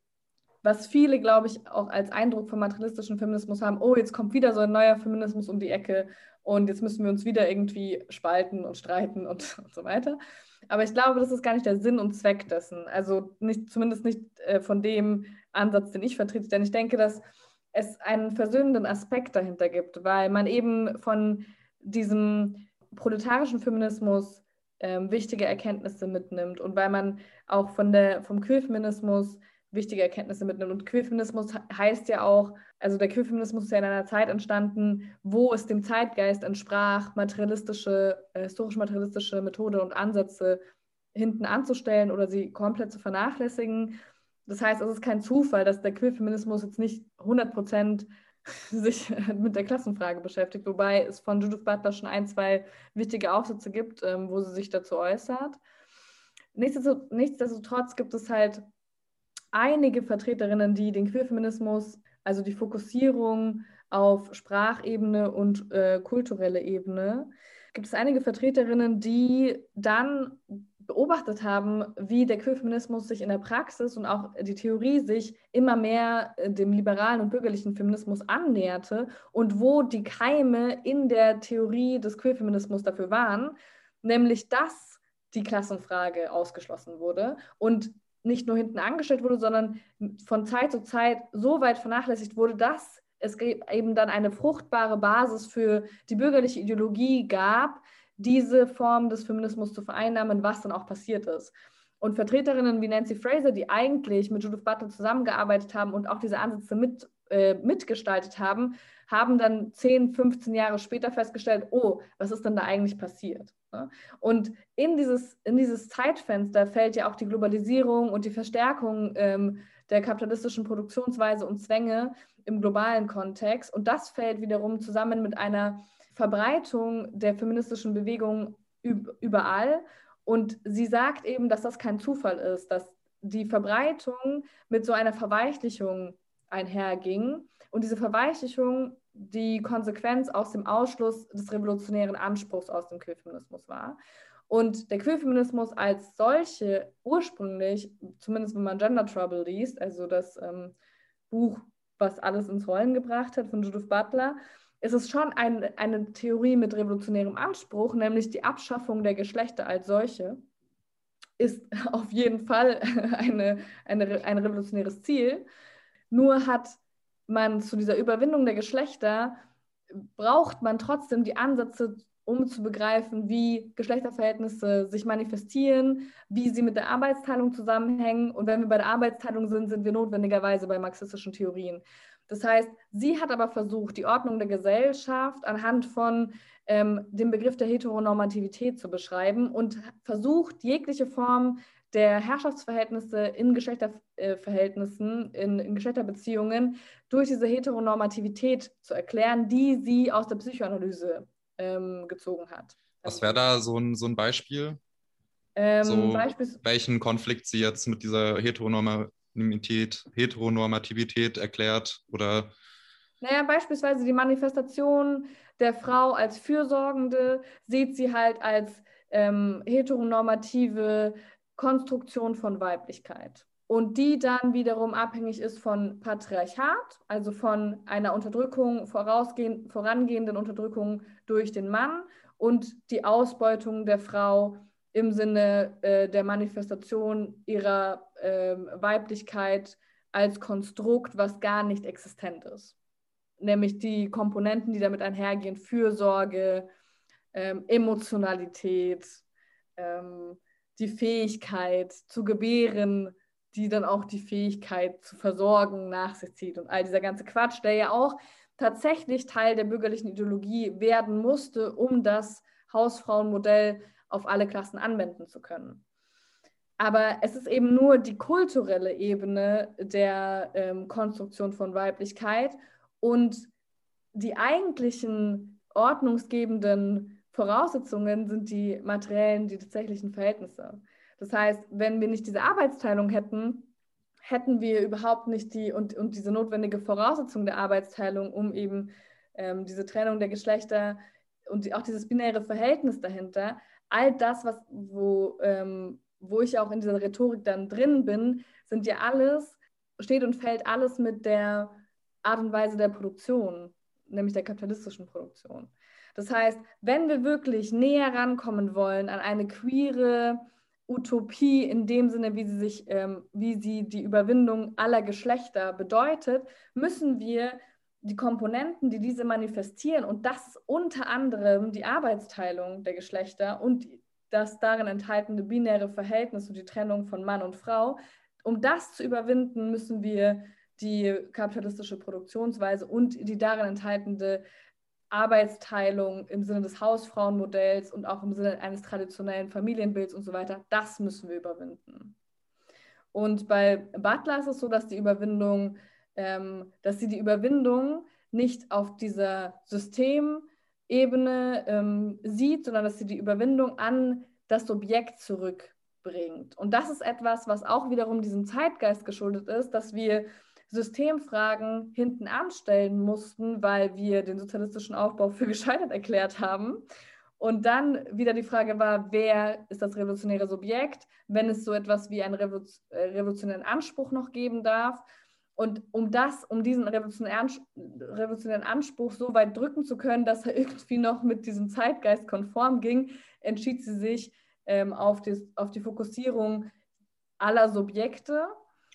was viele, glaube ich, auch als Eindruck vom materialistischen Feminismus haben, oh, jetzt kommt wieder so ein neuer Feminismus um die Ecke und jetzt müssen wir uns wieder irgendwie spalten und streiten und, [LAUGHS] und so weiter. Aber ich glaube, das ist gar nicht der Sinn und Zweck dessen. Also nicht, zumindest nicht äh, von dem Ansatz, den ich vertrete. Denn ich denke, dass es einen versöhnenden Aspekt dahinter gibt, weil man eben von diesem proletarischen Feminismus ähm, wichtige Erkenntnisse mitnimmt und weil man auch von der, vom Queerfeminismus wichtige Erkenntnisse mitnimmt. Und Queerfeminismus heißt ja auch, also der Queerfeminismus ist ja in einer Zeit entstanden, wo es dem Zeitgeist entsprach, materialistische, äh, historisch-materialistische Methode und Ansätze hinten anzustellen oder sie komplett zu vernachlässigen. Das heißt, es ist kein Zufall, dass der Queerfeminismus jetzt nicht 100 Prozent [LAUGHS] sich mit der Klassenfrage beschäftigt, wobei es von Judith Butler schon ein, zwei wichtige Aufsätze gibt, ähm, wo sie sich dazu äußert. Nichtsdestotrotz gibt es halt einige Vertreterinnen, die den Queerfeminismus, also die Fokussierung auf Sprachebene und äh, kulturelle Ebene, gibt es einige Vertreterinnen, die dann beobachtet haben, wie der Queerfeminismus sich in der Praxis und auch die Theorie sich immer mehr äh, dem liberalen und bürgerlichen Feminismus annäherte und wo die Keime in der Theorie des Queerfeminismus dafür waren, nämlich dass die Klassenfrage ausgeschlossen wurde und nicht nur hinten angestellt wurde, sondern von Zeit zu Zeit so weit vernachlässigt wurde, dass es eben dann eine fruchtbare Basis für die bürgerliche Ideologie gab, diese Form des Feminismus zu vereinnahmen, was dann auch passiert ist. Und Vertreterinnen wie Nancy Fraser, die eigentlich mit Judith Butler zusammengearbeitet haben und auch diese Ansätze mit, äh, mitgestaltet haben, haben dann 10, 15 Jahre später festgestellt, oh, was ist denn da eigentlich passiert? Ne? Und in dieses, in dieses Zeitfenster fällt ja auch die Globalisierung und die Verstärkung ähm, der kapitalistischen Produktionsweise und Zwänge im globalen Kontext. Und das fällt wiederum zusammen mit einer Verbreitung der feministischen Bewegung überall. Und sie sagt eben, dass das kein Zufall ist, dass die Verbreitung mit so einer Verweichlichung einherging. Und diese Verweichlichung die Konsequenz aus dem Ausschluss des revolutionären Anspruchs aus dem Queerfeminismus war. Und der Queerfeminismus als solche ursprünglich, zumindest wenn man Gender Trouble liest, also das ähm, Buch, was alles ins Rollen gebracht hat von Judith Butler, ist es schon ein, eine Theorie mit revolutionärem Anspruch, nämlich die Abschaffung der Geschlechter als solche ist [LAUGHS] auf jeden Fall [LAUGHS] eine, eine, ein revolutionäres Ziel. Nur hat man zu dieser Überwindung der Geschlechter braucht man trotzdem die Ansätze, um zu begreifen, wie Geschlechterverhältnisse sich manifestieren, wie sie mit der Arbeitsteilung zusammenhängen. Und wenn wir bei der Arbeitsteilung sind, sind wir notwendigerweise bei marxistischen Theorien. Das heißt, sie hat aber versucht, die Ordnung der Gesellschaft anhand von ähm, dem Begriff der Heteronormativität zu beschreiben und versucht, jegliche Form der Herrschaftsverhältnisse in Geschlechterverhältnissen, in, in Geschlechterbeziehungen durch diese Heteronormativität zu erklären, die sie aus der Psychoanalyse ähm, gezogen hat. Was wäre da so ein, so ein Beispiel? Ähm, so, welchen Konflikt sie jetzt mit dieser Heteronormativität, Heteronormativität erklärt oder naja, beispielsweise die Manifestation der Frau als Fürsorgende sieht sie halt als ähm, heteronormative Konstruktion von Weiblichkeit. Und die dann wiederum abhängig ist von Patriarchat, also von einer Unterdrückung, vorangehenden Unterdrückung durch den Mann und die Ausbeutung der Frau im Sinne äh, der Manifestation ihrer äh, Weiblichkeit als Konstrukt, was gar nicht existent ist. Nämlich die Komponenten, die damit einhergehen, Fürsorge, ähm, Emotionalität, ähm, die Fähigkeit zu gebären, die dann auch die Fähigkeit zu versorgen nach sich zieht. Und all dieser ganze Quatsch, der ja auch tatsächlich Teil der bürgerlichen Ideologie werden musste, um das Hausfrauenmodell auf alle Klassen anwenden zu können. Aber es ist eben nur die kulturelle Ebene der ähm, Konstruktion von Weiblichkeit und die eigentlichen ordnungsgebenden Voraussetzungen sind die materiellen, die tatsächlichen Verhältnisse. Das heißt, wenn wir nicht diese Arbeitsteilung hätten, hätten wir überhaupt nicht die und, und diese notwendige Voraussetzung der Arbeitsteilung, um eben ähm, diese Trennung der Geschlechter und die, auch dieses binäre Verhältnis dahinter, all das, was, wo, ähm, wo ich auch in dieser Rhetorik dann drin bin, sind ja alles, steht und fällt alles mit der Art und Weise der Produktion, nämlich der kapitalistischen Produktion. Das heißt, wenn wir wirklich näher rankommen wollen an eine queere Utopie in dem Sinne, wie sie sich, ähm, wie sie die Überwindung aller Geschlechter bedeutet, müssen wir die Komponenten, die diese manifestieren, und das unter anderem die Arbeitsteilung der Geschlechter und das darin enthaltene binäre Verhältnis und die Trennung von Mann und Frau, um das zu überwinden, müssen wir die kapitalistische Produktionsweise und die darin enthaltene Arbeitsteilung im Sinne des Hausfrauenmodells und auch im Sinne eines traditionellen Familienbilds und so weiter, das müssen wir überwinden. Und bei Butler ist es so, dass die Überwindung, ähm, dass sie die Überwindung nicht auf dieser Systemebene ähm, sieht, sondern dass sie die Überwindung an das Subjekt zurückbringt. Und das ist etwas, was auch wiederum diesem Zeitgeist geschuldet ist, dass wir Systemfragen hinten anstellen mussten, weil wir den sozialistischen Aufbau für gescheitert erklärt haben. Und dann wieder die Frage war, wer ist das revolutionäre Subjekt, wenn es so etwas wie einen äh, revolutionären Anspruch noch geben darf. Und um das, um diesen revolutionären Anspruch so weit drücken zu können, dass er irgendwie noch mit diesem Zeitgeist konform ging, entschied sie sich ähm, auf, die, auf die Fokussierung aller Subjekte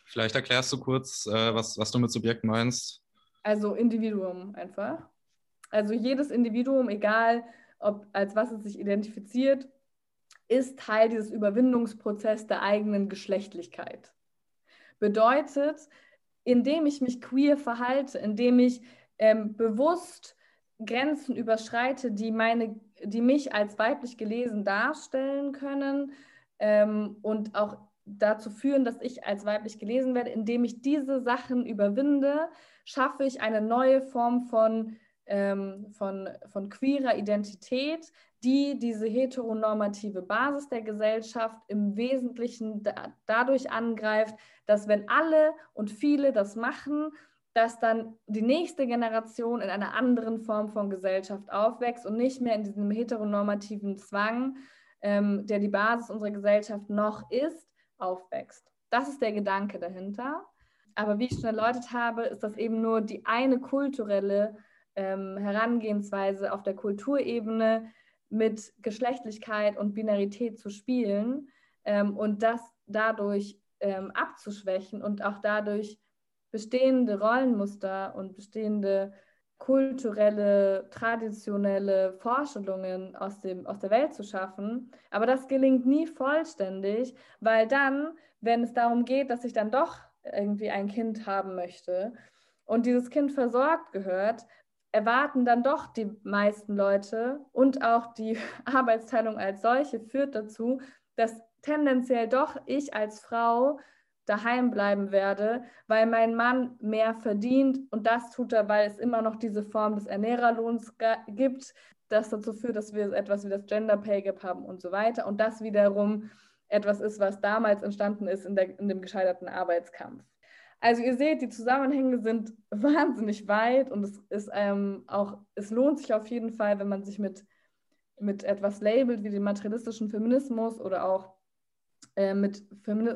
Vielleicht erklärst du kurz, äh, was, was du mit Subjekt meinst. Also Individuum einfach. Also jedes Individuum, egal ob als was es sich identifiziert, ist Teil dieses Überwindungsprozesses der eigenen Geschlechtlichkeit. Bedeutet, indem ich mich queer verhalte, indem ich ähm, bewusst Grenzen überschreite, die, meine, die mich als weiblich gelesen darstellen können ähm, und auch dazu führen, dass ich als weiblich gelesen werde. Indem ich diese Sachen überwinde, schaffe ich eine neue Form von, ähm, von, von queerer Identität, die diese heteronormative Basis der Gesellschaft im Wesentlichen da, dadurch angreift, dass wenn alle und viele das machen, dass dann die nächste Generation in einer anderen Form von Gesellschaft aufwächst und nicht mehr in diesem heteronormativen Zwang, ähm, der die Basis unserer Gesellschaft noch ist, aufwächst. Das ist der Gedanke dahinter. Aber wie ich schon erläutert habe, ist das eben nur die eine kulturelle ähm, Herangehensweise auf der Kulturebene mit Geschlechtlichkeit und Binarität zu spielen ähm, und das dadurch ähm, abzuschwächen und auch dadurch bestehende Rollenmuster und bestehende kulturelle, traditionelle Vorstellungen aus, dem, aus der Welt zu schaffen. Aber das gelingt nie vollständig, weil dann, wenn es darum geht, dass ich dann doch irgendwie ein Kind haben möchte und dieses Kind versorgt gehört, erwarten dann doch die meisten Leute und auch die [LAUGHS] Arbeitsteilung als solche führt dazu, dass tendenziell doch ich als Frau daheim bleiben werde, weil mein Mann mehr verdient und das tut er, weil es immer noch diese Form des Ernährerlohns gibt, das dazu führt, dass wir etwas wie das Gender Pay Gap haben und so weiter und das wiederum etwas ist, was damals entstanden ist in, der, in dem gescheiterten Arbeitskampf. Also ihr seht, die Zusammenhänge sind [LAUGHS] wahnsinnig weit und es ist ähm, auch, es lohnt sich auf jeden Fall, wenn man sich mit, mit etwas labelt wie dem materialistischen Feminismus oder auch äh, mit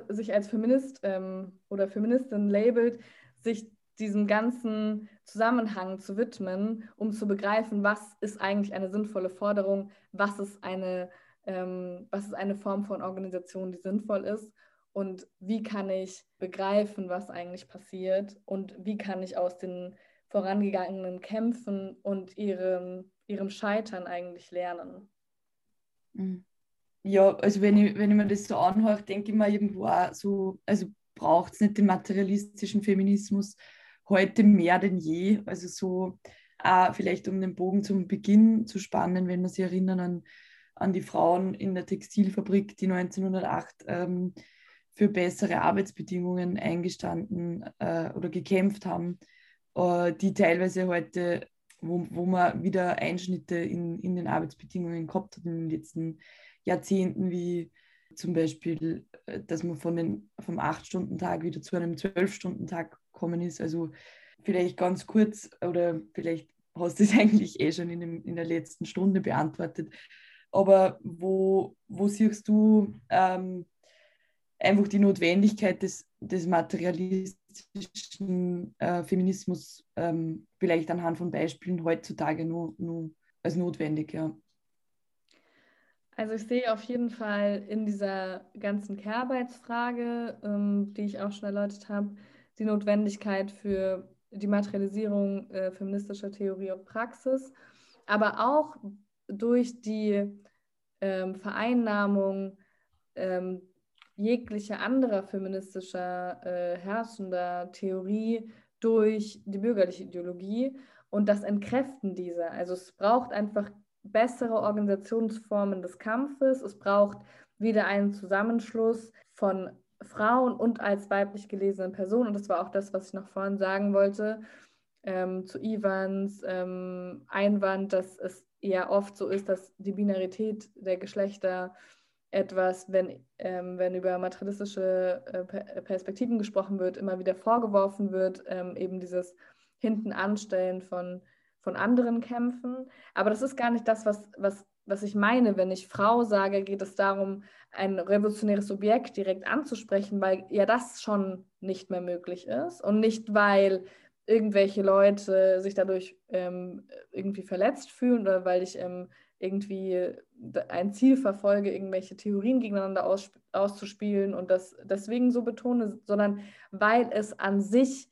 sich als Feminist ähm, oder Feministin labelt, sich diesem ganzen Zusammenhang zu widmen, um zu begreifen, was ist eigentlich eine sinnvolle Forderung, was ist eine, ähm, was ist eine Form von Organisation, die sinnvoll ist und wie kann ich begreifen, was eigentlich passiert und wie kann ich aus den vorangegangenen Kämpfen und ihrem, ihrem Scheitern eigentlich lernen. Mhm ja, also wenn ich, wenn ich mir das so anhöre, denke ich mir irgendwo auch so, also braucht es nicht den materialistischen Feminismus heute mehr denn je. Also so auch vielleicht um den Bogen zum Beginn zu spannen, wenn wir sich erinnern an, an die Frauen in der Textilfabrik, die 1908 ähm, für bessere Arbeitsbedingungen eingestanden äh, oder gekämpft haben, äh, die teilweise heute, wo, wo man wieder Einschnitte in, in den Arbeitsbedingungen gehabt hat in den letzten Jahrzehnten, wie zum Beispiel, äh, dass man von den, vom 8-Stunden-Tag wieder zu einem 12-Stunden-Tag gekommen ist. Also vielleicht ganz kurz oder vielleicht hast du es [LAUGHS] eigentlich eh schon in, dem, in der letzten Stunde beantwortet. Aber wo, wo siehst du ähm, einfach die Notwendigkeit des, des materialistischen äh, Feminismus ähm, vielleicht anhand von Beispielen heutzutage nur, nur als notwendig, ja? Also ich sehe auf jeden Fall in dieser ganzen Care-Arbeitsfrage, ähm, die ich auch schon erläutert habe, die Notwendigkeit für die Materialisierung äh, feministischer Theorie und Praxis, aber auch durch die ähm, Vereinnahmung ähm, jeglicher anderer feministischer äh, herrschender Theorie durch die bürgerliche Ideologie und das Entkräften dieser. Also es braucht einfach bessere Organisationsformen des Kampfes. Es braucht wieder einen Zusammenschluss von Frauen und als weiblich gelesenen Personen. Und das war auch das, was ich noch vorhin sagen wollte, ähm, zu Ivans ähm, Einwand, dass es eher oft so ist, dass die Binarität der Geschlechter etwas, wenn, ähm, wenn über materialistische äh, Perspektiven gesprochen wird, immer wieder vorgeworfen wird, ähm, eben dieses Hintenanstellen von von anderen kämpfen. Aber das ist gar nicht das, was, was, was ich meine. Wenn ich Frau sage, geht es darum, ein revolutionäres Subjekt direkt anzusprechen, weil ja das schon nicht mehr möglich ist und nicht, weil irgendwelche Leute sich dadurch ähm, irgendwie verletzt fühlen oder weil ich ähm, irgendwie ein Ziel verfolge, irgendwelche Theorien gegeneinander aus, auszuspielen und das deswegen so betone, sondern weil es an sich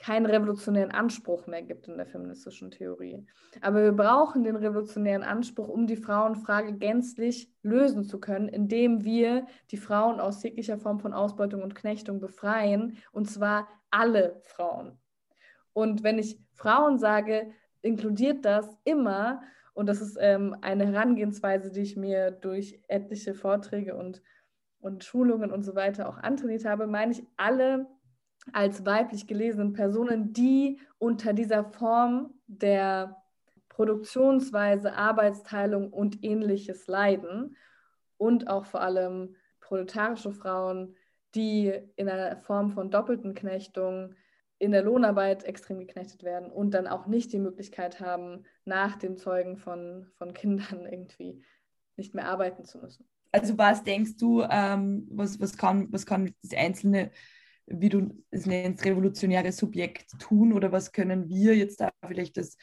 keinen revolutionären Anspruch mehr gibt in der feministischen Theorie. Aber wir brauchen den revolutionären Anspruch, um die Frauenfrage gänzlich lösen zu können, indem wir die Frauen aus jeglicher Form von Ausbeutung und Knechtung befreien, und zwar alle Frauen. Und wenn ich Frauen sage, inkludiert das immer, und das ist ähm, eine Herangehensweise, die ich mir durch etliche Vorträge und, und Schulungen und so weiter auch antrainiert habe, meine ich alle als weiblich gelesenen Personen, die unter dieser Form der Produktionsweise, Arbeitsteilung und ähnliches leiden und auch vor allem proletarische Frauen, die in einer Form von doppelten Knechtung in der Lohnarbeit extrem geknechtet werden und dann auch nicht die Möglichkeit haben, nach dem Zeugen von, von Kindern irgendwie nicht mehr arbeiten zu müssen. Also was denkst du, ähm, was, was, kann, was kann das einzelne wie du es nennst, revolutionäres Subjekt tun oder was können wir jetzt da vielleicht als,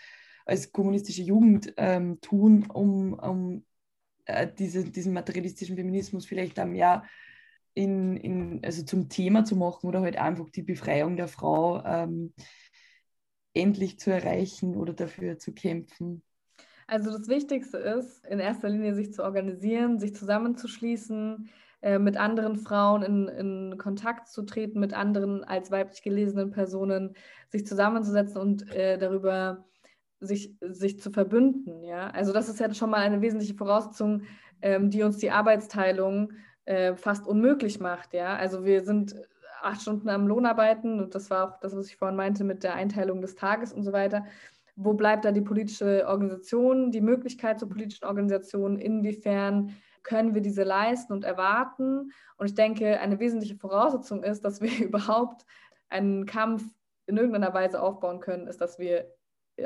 als kommunistische Jugend ähm, tun, um, um äh, diese, diesen materialistischen Feminismus vielleicht da mehr in, in, also zum Thema zu machen oder halt einfach die Befreiung der Frau ähm, endlich zu erreichen oder dafür zu kämpfen? Also das Wichtigste ist, in erster Linie sich zu organisieren, sich zusammenzuschließen, äh, mit anderen Frauen in, in Kontakt zu treten, mit anderen als weiblich gelesenen Personen sich zusammenzusetzen und äh, darüber sich, sich zu verbünden. Ja? Also das ist ja schon mal eine wesentliche Voraussetzung, ähm, die uns die Arbeitsteilung äh, fast unmöglich macht. Ja? Also wir sind acht Stunden am Lohn arbeiten und das war auch das, was ich vorhin meinte mit der Einteilung des Tages und so weiter. Wo bleibt da die politische Organisation, die Möglichkeit zur politischen Organisation? Inwiefern können wir diese leisten und erwarten? Und ich denke, eine wesentliche Voraussetzung ist, dass wir [LAUGHS] überhaupt einen Kampf in irgendeiner Weise aufbauen können, ist, dass wir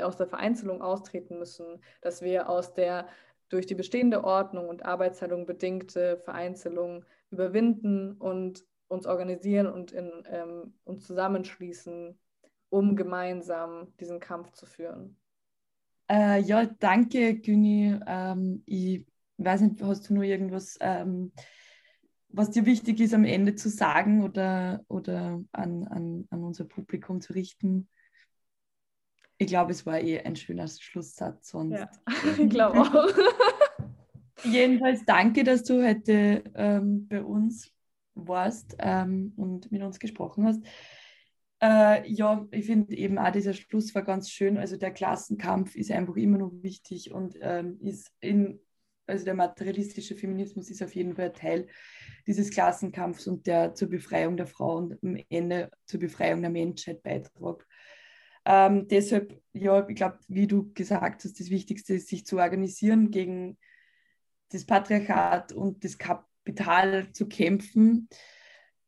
aus der Vereinzelung austreten müssen, dass wir aus der durch die bestehende Ordnung und Arbeitsteilung bedingte Vereinzelung überwinden und uns organisieren und in, ähm, uns zusammenschließen, um gemeinsam diesen Kampf zu führen. Äh, ja, danke, Güni. Ähm, ich weiß nicht, hast du nur irgendwas, ähm, was dir wichtig ist, am Ende zu sagen oder, oder an, an, an unser Publikum zu richten? Ich glaube, es war eh ein schöner Schlusssatz sonst. Ja, [LAUGHS] ich glaube auch. [LAUGHS] Jedenfalls danke, dass du heute ähm, bei uns warst ähm, und mit uns gesprochen hast. Äh, ja, ich finde eben auch dieser Schluss war ganz schön. Also der Klassenkampf ist einfach immer noch wichtig und ähm, ist in, also der materialistische Feminismus ist auf jeden Fall Teil dieses Klassenkampfs und der zur Befreiung der Frau und am Ende zur Befreiung der Menschheit beiträgt. Ähm, deshalb, ja, ich glaube, wie du gesagt hast, das Wichtigste ist, sich zu organisieren gegen das Patriarchat und das Kapital zu kämpfen.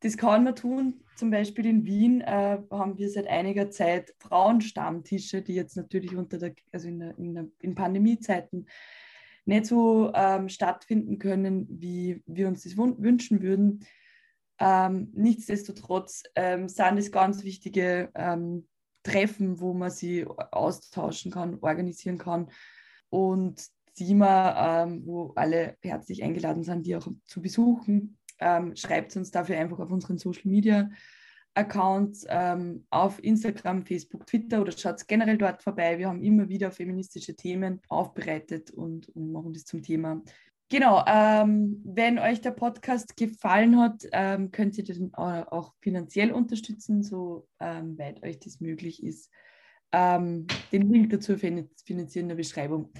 Das kann man tun. Zum Beispiel in Wien äh, haben wir seit einiger Zeit Frauenstammtische, die jetzt natürlich unter der, also in, der, in, der, in Pandemiezeiten nicht so ähm, stattfinden können, wie wir uns das wünschen würden. Ähm, nichtsdestotrotz ähm, sind es ganz wichtige ähm, Treffen, wo man sie austauschen kann, organisieren kann und Thema, ähm, wo alle herzlich eingeladen sind, die auch zu besuchen. Ähm, schreibt uns dafür einfach auf unseren Social Media Accounts ähm, auf Instagram, Facebook, Twitter oder schaut generell dort vorbei. Wir haben immer wieder feministische Themen aufbereitet und, und machen das zum Thema. Genau, ähm, wenn euch der Podcast gefallen hat, ähm, könnt ihr den auch finanziell unterstützen, soweit ähm, euch das möglich ist. Ähm, den Link dazu findet ihr in der Beschreibung.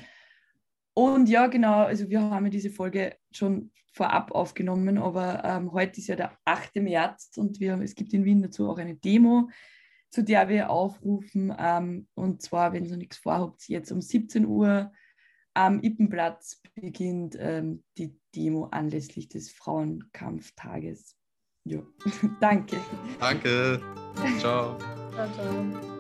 Und ja, genau, also wir haben ja diese Folge schon vorab aufgenommen, aber ähm, heute ist ja der 8. März und wir, es gibt in Wien dazu auch eine Demo, zu der wir aufrufen. Ähm, und zwar, wenn ihr nichts vorhabt, jetzt um 17 Uhr am Ippenplatz beginnt ähm, die Demo anlässlich des Frauenkampftages. Ja, [LAUGHS] danke. Danke. Ciao. Ciao, ciao.